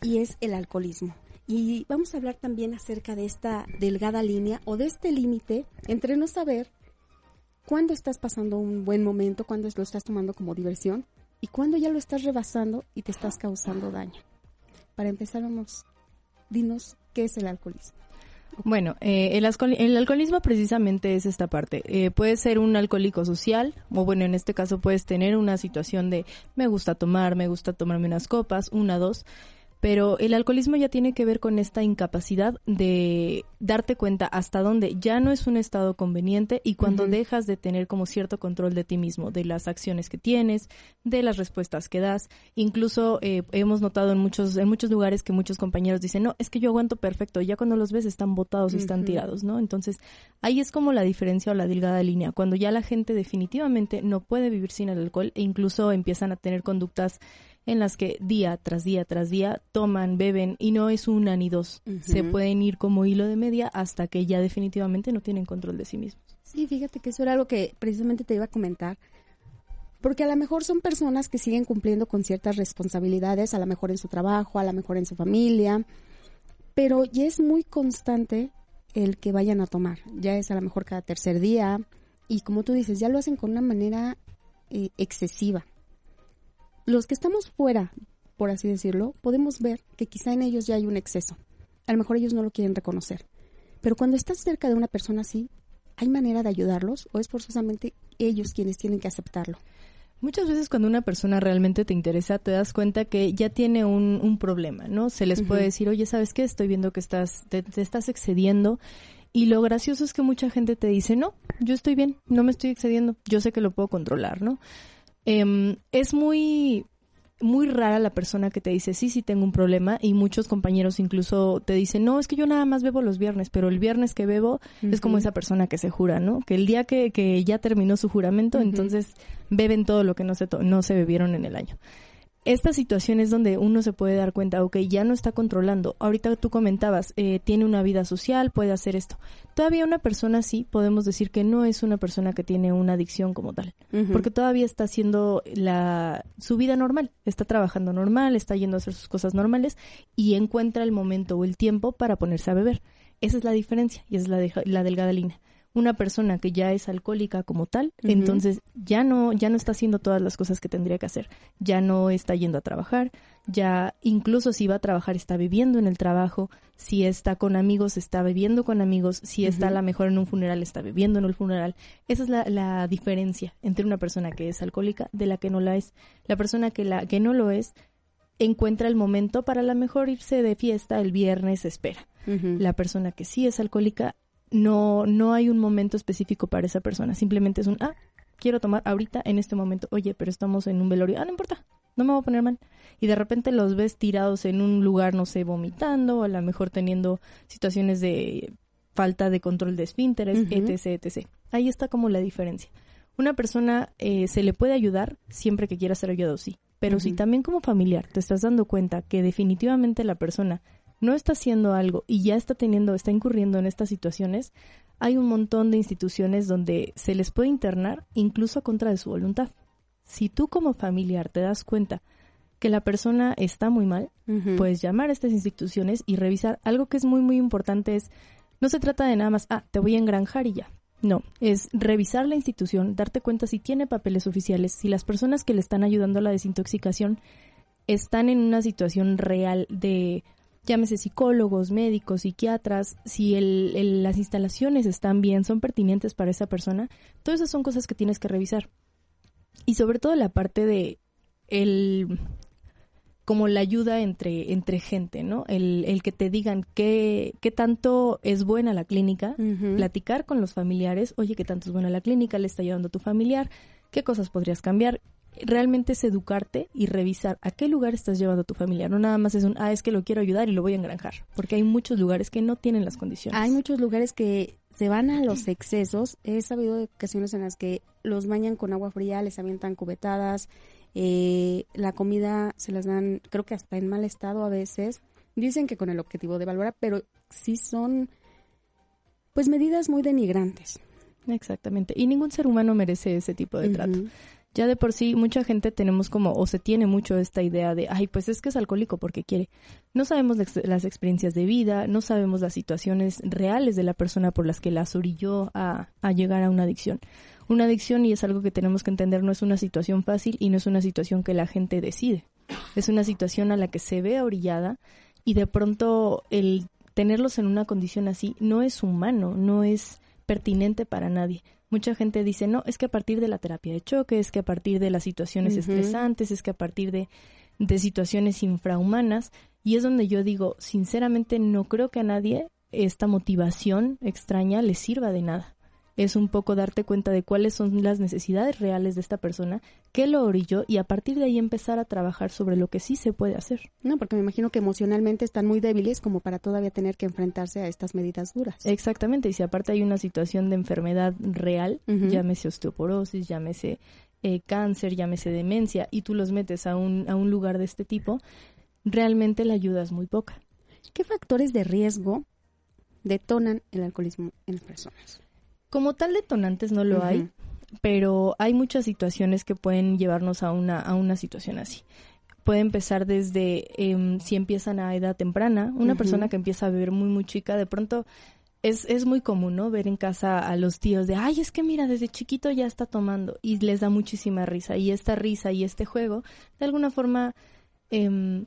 y es el alcoholismo. Y vamos a hablar también acerca de esta delgada línea o de este límite entre no saber cuándo estás pasando un buen momento, cuándo lo estás tomando como diversión y cuándo ya lo estás rebasando y te estás causando daño. Para empezar, vamos, dinos qué es el alcoholismo. Bueno, eh, el, alcohol- el alcoholismo precisamente es esta parte. Eh, puede ser un alcohólico social, o bueno, en este caso puedes tener una situación de me gusta tomar, me gusta tomarme unas copas, una, dos, pero el alcoholismo ya tiene que ver con esta incapacidad de darte cuenta hasta dónde ya no es un estado conveniente y cuando dejas de tener como cierto control de ti mismo, de las acciones que tienes, de las respuestas que das. Incluso eh, hemos notado en muchos, en muchos lugares que muchos compañeros dicen, no, es que yo aguanto perfecto, ya cuando los ves están botados y están Ujú. tirados, ¿no? Entonces, ahí es como la diferencia o la delgada línea, cuando ya la gente definitivamente no puede vivir sin el alcohol e incluso empiezan a tener conductas en las que día tras día tras día toman, beben y no es una ni dos. Se pueden ir como hilo de media hasta que ya definitivamente no tienen control de sí mismos. Sí, fíjate que eso era algo que precisamente te iba a comentar. Porque a lo mejor son personas que siguen cumpliendo con ciertas responsabilidades, a lo mejor en su trabajo, a lo mejor en su familia, pero ya es muy constante el que vayan a tomar. Ya es a lo mejor cada tercer día y como tú dices, ya lo hacen con una manera eh, excesiva. Los que estamos fuera, por así decirlo, podemos ver que quizá en ellos ya hay un exceso. A lo mejor ellos no lo quieren reconocer. Pero cuando estás cerca de una persona así, ¿hay manera de ayudarlos o es forzosamente ellos quienes tienen que aceptarlo? Muchas veces cuando una persona realmente te interesa, te das cuenta que ya tiene un, un problema, ¿no? Se les puede decir, oye, ¿sabes qué? Estoy viendo que estás, te, te estás excediendo. Y lo gracioso es que mucha gente te dice, no, yo estoy bien, no me estoy excediendo, yo sé que lo puedo controlar, ¿no? Em, es muy, muy rara la persona que te dice, sí, sí tengo un problema y muchos compañeros incluso te dicen, no, es que yo nada más bebo los viernes, pero el viernes que bebo es como esa persona que se jura, ¿no? Que el día que, que ya terminó su juramento, entonces beben todo lo que no se, no se bebieron en el año. Esta situación es donde uno se puede dar cuenta, ok, ya no está controlando. Ahorita tú comentabas, eh, tiene una vida social, puede hacer esto. Todavía una persona así, podemos decir que no es una persona que tiene una adicción como tal, porque todavía está haciendo la, su vida normal, está trabajando normal, está yendo a hacer sus cosas normales y encuentra el momento o el tiempo para ponerse a beber. Esa es la diferencia y esa es la, deja- la delgada línea. Una persona que ya es alcohólica como tal, entonces ya no, ya no está haciendo todas las cosas que tendría que hacer. Ya no está yendo a trabajar, ya incluso si va a trabajar está viviendo en el trabajo, si está con amigos está bebiendo con amigos, si está a la mejor en un funeral está bebiendo en el funeral. Esa es la, la diferencia entre una persona que es alcohólica de la que no la es. La persona que la que no lo es encuentra el momento para a la mejor irse de fiesta el viernes espera. La persona que sí es alcohólica no no hay un momento específico para esa persona, simplemente es un ah, quiero tomar ahorita en este momento. Oye, pero estamos en un velorio. Ah, no importa. No me voy a poner mal. Y de repente los ves tirados en un lugar, no sé, vomitando, o a lo mejor teniendo situaciones de falta de control de esfínteres, Ujú. etc, etc. Ahí está como la diferencia. Una persona eh, se le puede ayudar siempre que quiera ser ayudado, sí. Pero si también como familiar te estás dando cuenta que definitivamente la persona no está haciendo algo y ya está teniendo, está incurriendo en estas situaciones, hay un montón de instituciones donde se les puede internar incluso a contra de su voluntad. Si tú como familiar te das cuenta que la persona está muy mal, puedes llamar a estas instituciones y revisar. Algo que es muy, muy importante es, no se trata de nada más, ah, te voy a engranjar y ya. No, es revisar la institución, darte cuenta si tiene papeles oficiales, si las personas que le están ayudando a la desintoxicación están en una situación real de, llámese psicólogos, médicos, psiquiatras, si el, el- las instalaciones están bien, son pertinentes para esa persona, todas esas son cosas que tienes que revisar. Y sobre todo la parte de el como la ayuda entre, entre gente, ¿no? El, el que te digan qué, qué tanto es buena la clínica, platicar con los familiares, oye, qué tanto es buena la clínica, le está ayudando a tu familiar, qué cosas podrías cambiar. Realmente es educarte y revisar a qué lugar estás llevando a tu familiar. No nada más es un, ah, es que lo quiero ayudar y lo voy a engranjar. Porque hay muchos lugares que no tienen las condiciones. Hay muchos lugares que se van a los excesos. He sabido de ocasiones en las que los bañan con agua fría, les avientan cubetadas, eh, la comida se las dan, creo que hasta en mal estado a veces. Dicen que con el objetivo de valorar, pero sí son, pues, medidas muy denigrantes. Exactamente. Y ningún ser humano merece ese tipo de trato. Ya de por sí, mucha gente tenemos como, o se tiene mucho esta idea de, ay, pues es que es alcohólico porque quiere. No sabemos las, experiencias de vida, no sabemos las situaciones reales de la persona por las que las orilló a, a llegar a una adicción. Una adicción, y es algo que tenemos que entender, no es una situación fácil y no es una situación que la gente decide. Es una situación a la que se ve orillada y de pronto el tenerlos en una condición así no es humano, no es pertinente para nadie. Mucha gente dice, no, es que a partir de la terapia de choque, es que a partir de las situaciones estresantes, es que a partir de, de situaciones infrahumanas, y es donde yo digo, sinceramente no creo que a nadie esta motivación extraña le sirva de nada. Es un poco darte cuenta de cuáles son las necesidades reales de esta persona, qué lo orilló y a partir de ahí empezar a trabajar sobre lo que sí se puede hacer. No, porque me imagino que emocionalmente están muy débiles como para todavía tener que enfrentarse a estas medidas duras. Exactamente, y si aparte hay una situación de enfermedad real, llámese osteoporosis, llámese eh, cáncer, llámese demencia, y tú los metes a un, a un lugar de este tipo, realmente la ayuda es muy poca. ¿Qué factores de riesgo detonan el alcoholismo en las personas? Como tal detonantes no lo hay, pero hay muchas situaciones que pueden llevarnos a una, a una situación así. Puede empezar desde em, si empiezan a edad temprana, una persona que empieza a beber muy, muy chica, de pronto es, es muy común, ¿no? Ver en casa a los tíos de, ay, es que mira, desde chiquito ya está tomando y les da muchísima risa. Y esta risa y este juego, de alguna forma, em,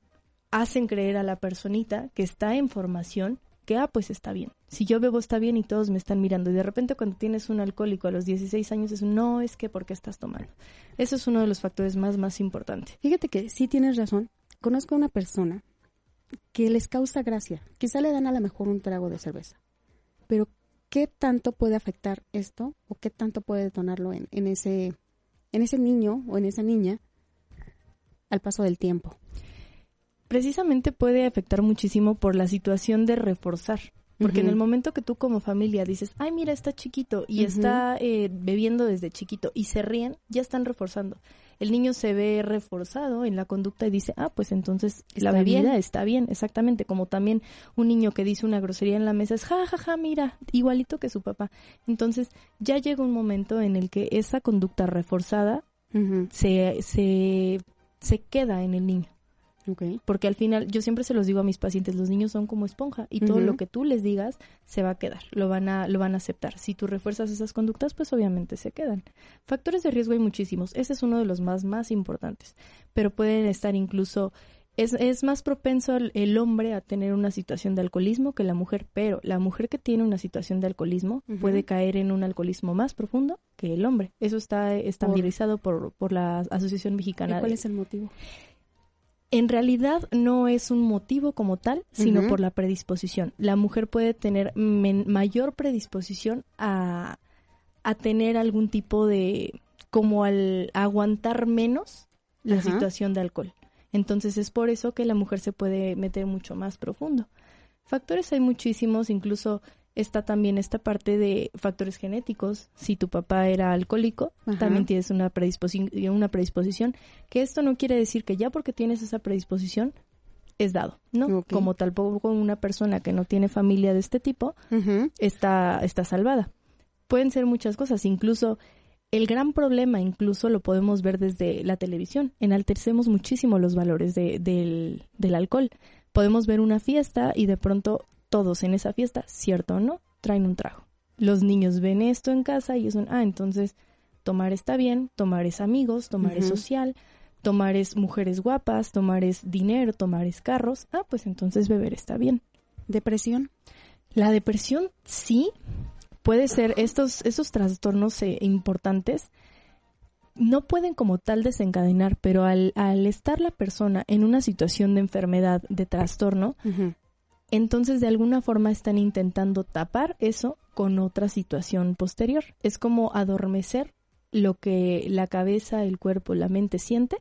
hacen creer a la personita que está en formación que, ah, pues está bien. Si yo bebo está bien y todos me están mirando. Y de repente cuando tienes un alcohólico a los 16 años es, no, es que porque estás tomando. Eso es uno de los factores más, más importantes. Fíjate que sí tienes razón. Conozco a una persona que les causa gracia. Quizá le dan a lo mejor un trago de cerveza. Pero, ¿qué tanto puede afectar esto o qué tanto puede detonarlo en, en ese, en ese niño o en esa niña al paso del tiempo? Precisamente puede afectar muchísimo por la situación de reforzar. Porque en el momento que tú como familia dices, ay, mira, está chiquito y está eh, bebiendo desde chiquito y se ríen, ya están reforzando. El niño se ve reforzado en la conducta y dice, ah, pues entonces la bebida bien. está bien, exactamente. Como también un niño que dice una grosería en la mesa es, ja, ja, ja, mira, igualito que su papá. Entonces ya llega un momento en el que esa conducta reforzada se, se, se queda en el niño porque al final yo siempre se los digo a mis pacientes, los niños son como esponja y todo lo que tú les digas se va a quedar, lo van a lo van a aceptar. Si tú refuerzas esas conductas, pues obviamente se quedan. Factores de riesgo hay muchísimos, ese es uno de los más más importantes, pero pueden estar incluso es, es más propenso el, el hombre a tener una situación de alcoholismo que la mujer, pero la mujer que tiene una situación de alcoholismo puede caer en un alcoholismo más profundo que el hombre. Eso está estandarizado por, por la Asociación ¿Y Mexicana cuál de, es el motivo? En realidad no es un motivo como tal, sino por la predisposición. La mujer puede tener mayor predisposición a, a tener algún tipo de, como al aguantar menos la situación de alcohol. Entonces es por eso que la mujer se puede meter mucho más profundo. Factores hay muchísimos, incluso está también esta parte de factores genéticos. Si tu papá era alcohólico, Ajá. también tienes una, predisposi- una predisposición, que esto no quiere decir que ya porque tienes esa predisposición es dado, ¿no? Ok. Como tampoco una persona que no tiene familia de este tipo está, está salvada. Pueden ser muchas cosas, incluso el gran problema, incluso lo podemos ver desde la televisión. Enaltecemos muchísimo los valores de- del, del alcohol. Podemos ver una fiesta y de pronto todos en esa fiesta, cierto o no, traen un trago. Los niños ven esto en casa y es un, ah, entonces tomar está bien, tomar es amigos, tomar es social, tomar es mujeres guapas, tomar es dinero, tomar es carros, ah, pues entonces beber está bien. ¿Depresión? La depresión sí puede ser estos esos trastornos eh, importantes no pueden como tal desencadenar, pero al, al estar la persona en una situación de enfermedad, de trastorno, entonces de alguna forma están intentando tapar eso con otra situación posterior. Es como adormecer lo que la cabeza, el cuerpo, la mente siente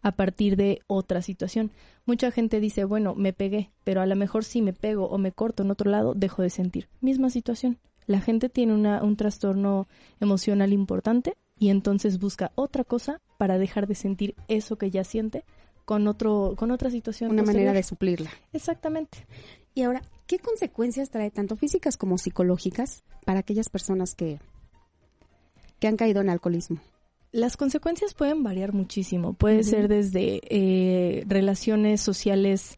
a partir de otra situación. Mucha gente dice, bueno, me pegué, pero a lo mejor si me pego o me corto en otro lado, dejo de sentir. Misma situación. La gente tiene una, un trastorno emocional importante y entonces busca otra cosa para dejar de sentir eso que ya siente con otro con otra situación Una manera de suplirla. exactamente Y ahora, ¿qué consecuencias trae tanto físicas como psicológicas para aquellas personas que que han caído en alcoholismo? Las consecuencias pueden variar muchísimo. Puede ser desde eh, relaciones sociales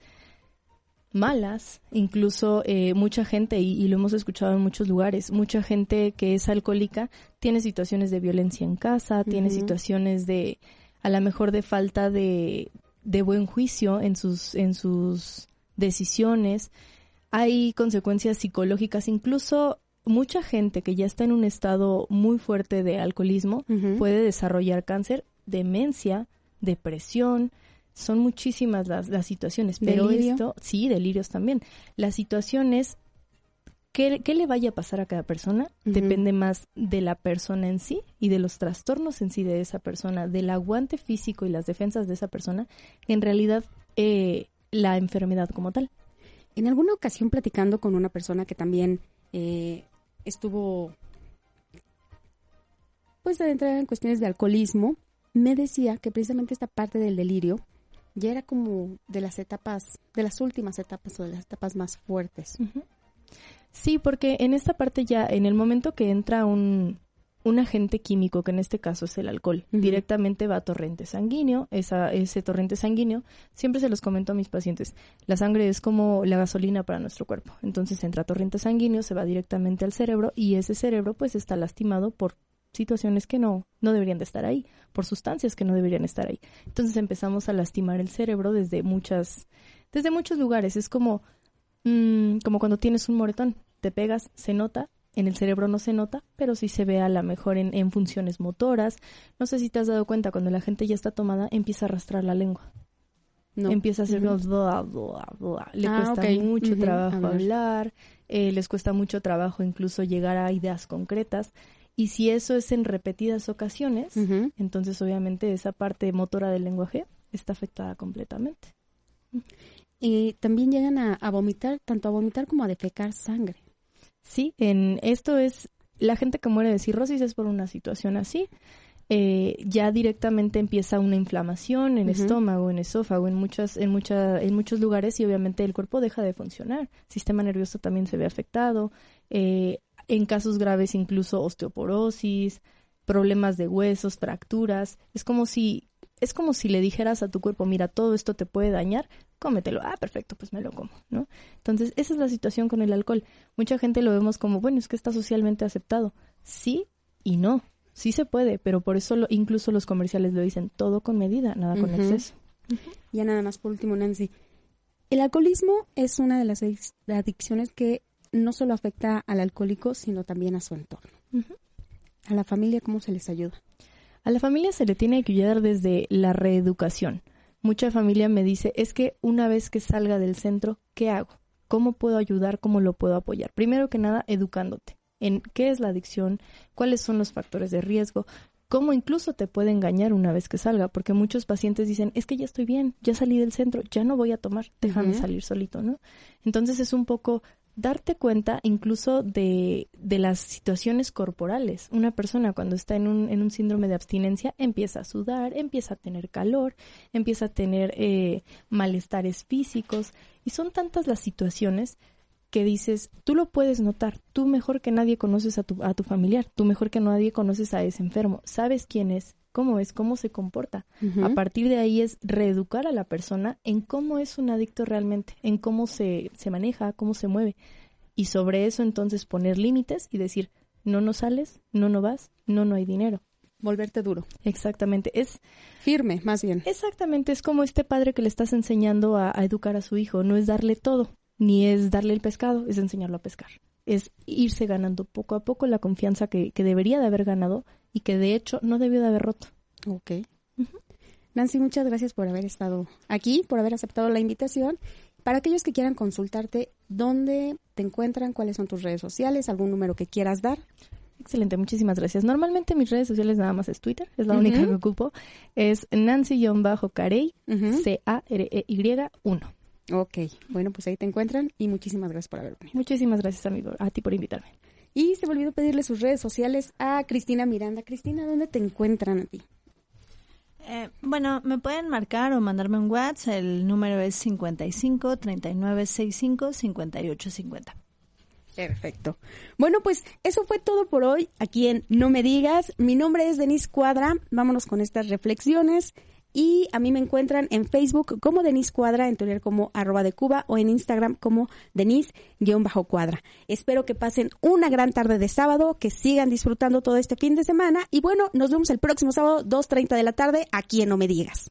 malas, incluso eh, mucha gente, y, y lo hemos escuchado en muchos lugares, mucha gente que es alcohólica tiene situaciones de violencia en casa, tiene situaciones de, a lo mejor de falta de, de buen juicio en sus, en sus decisiones. Hay consecuencias psicológicas, incluso mucha gente que ya está en un estado muy fuerte de alcoholismo puede desarrollar cáncer, demencia, depresión. Son muchísimas las, las situaciones, pero Delirio. esto, sí, delirios también. Las situaciones, ¿qué, qué le vaya a pasar a cada persona? Depende más de la persona en sí y de los trastornos en sí de esa persona, del aguante físico y las defensas de esa persona, en realidad eh, la enfermedad como tal. En alguna ocasión platicando con una persona que también eh, estuvo pues adentrada en cuestiones de alcoholismo, me decía que precisamente esta parte del delirio ya era como de las etapas, de las últimas etapas o de las etapas más fuertes. Sí, porque en esta parte ya, en el momento que entra un, un agente químico, que en este caso es el alcohol, directamente va a torrente sanguíneo, esa, ese torrente sanguíneo, siempre se los comento a mis pacientes, la sangre es como la gasolina para nuestro cuerpo, entonces entra torrente sanguíneo, se va directamente al cerebro y ese cerebro pues está lastimado por situaciones que no, no deberían de estar ahí, por sustancias que no deberían estar ahí. Entonces empezamos a lastimar el cerebro desde muchas, desde muchos lugares. Es como, mm, como cuando tienes un moretón, te pegas, se nota, en el cerebro no se nota, pero sí se ve a la mejor en, en funciones motoras. No sé si te has dado cuenta, cuando la gente ya está tomada, empieza a arrastrar la lengua. No. Empieza a hacer bla, bla. Le Ah, cuesta mucho trabajo hablar, eh, les cuesta mucho trabajo incluso llegar a ideas concretas. Y si eso es en repetidas ocasiones, entonces obviamente esa parte motora del lenguaje está afectada completamente. Y también llegan a, a vomitar, tanto a vomitar como a defecar sangre. Sí, en esto es la gente que muere de cirrosis es por una situación así. Eh, ya directamente empieza una inflamación en Ujú. estómago, en esófago, en muchas, en mucha, en muchos lugares y obviamente el cuerpo deja de funcionar. Sistema nervioso también se ve afectado. Eh, en casos graves incluso osteoporosis, problemas de huesos, fracturas. Es como si es como si le dijeras a tu cuerpo, mira, todo esto te puede dañar, cómetelo. Ah, perfecto, pues me lo como, ¿no? Entonces, esa es la situación con el alcohol. Mucha gente lo vemos como, bueno, es que está socialmente aceptado. Sí y no. Sí se puede, pero por eso lo- incluso los comerciales lo dicen, todo con medida, nada con exceso. Ya nada más por último, Nancy. El alcoholismo es una de las adic- adicciones que no solo afecta al alcohólico, sino también a su entorno. A la familia, ¿cómo se les ayuda? A la familia se le tiene que ayudar desde la reeducación. Mucha familia me dice, es que una vez que salga del centro, ¿qué hago? ¿Cómo puedo ayudar? ¿Cómo lo puedo apoyar? Primero que nada, educándote en qué es la adicción, cuáles son los factores de riesgo, cómo incluso te puede engañar una vez que salga, porque muchos pacientes dicen, es que ya estoy bien, ya salí del centro, ya no voy a tomar, déjame salir solito, ¿no? Entonces es un poco darte cuenta incluso de, de las situaciones corporales. Una persona cuando está en un, en un síndrome de abstinencia empieza a sudar, empieza a tener calor, empieza a tener eh, malestares físicos. Y son tantas las situaciones que dices, tú lo puedes notar, tú mejor que nadie conoces a tu, a tu familiar, tú mejor que nadie conoces a ese enfermo, sabes quién es, cómo es, cómo se comporta. A partir de ahí es reeducar a la persona en cómo es un adicto realmente, en cómo se, se maneja, cómo se mueve. Y sobre eso entonces poner límites y decir, no no sales, no no vas, no no hay dinero. Volverte duro. Exactamente, es Firme, más bien. exactamente, es como este padre que le estás enseñando a, a educar a su hijo, no es darle todo, ni es darle el pescado, es enseñarlo a pescar. Es irse ganando poco a poco la confianza que, que debería de haber ganado y que de hecho no debió de haber roto. Ok. Nancy, muchas gracias por haber estado aquí, por haber aceptado la invitación. Para aquellos que quieran consultarte, ¿dónde te encuentran? ¿Cuáles son tus redes sociales? ¿Algún número que quieras dar? Excelente, muchísimas gracias. Normalmente mis redes sociales nada más es Twitter, es la única que ocupo. Es Nancy-Carey, Ujú. C-A-R-E-Y 1. Ok, bueno, pues ahí te encuentran y muchísimas gracias por haber venido. Muchísimas gracias a, mí, a ti por invitarme. Y se me olvidó pedirle sus redes sociales a Cristina Miranda. Cristina, ¿dónde te encuentran a ti? Eh, bueno, me pueden marcar o mandarme un WhatsApp. El número es 55 39 65 58 50. Perfecto. Bueno, pues eso fue todo por hoy aquí en No Me Digas. Mi nombre es Denise Cuadra. Vámonos con estas reflexiones. Y a mí me encuentran en Facebook como Denise Cuadra, en Twitter como arroba de Cuba o en Instagram como Denise-Cuadra. Espero que pasen una gran tarde de sábado, que sigan disfrutando todo este fin de semana. Y bueno, nos vemos el próximo sábado, 2.30 de la tarde, aquí en No Me Digas.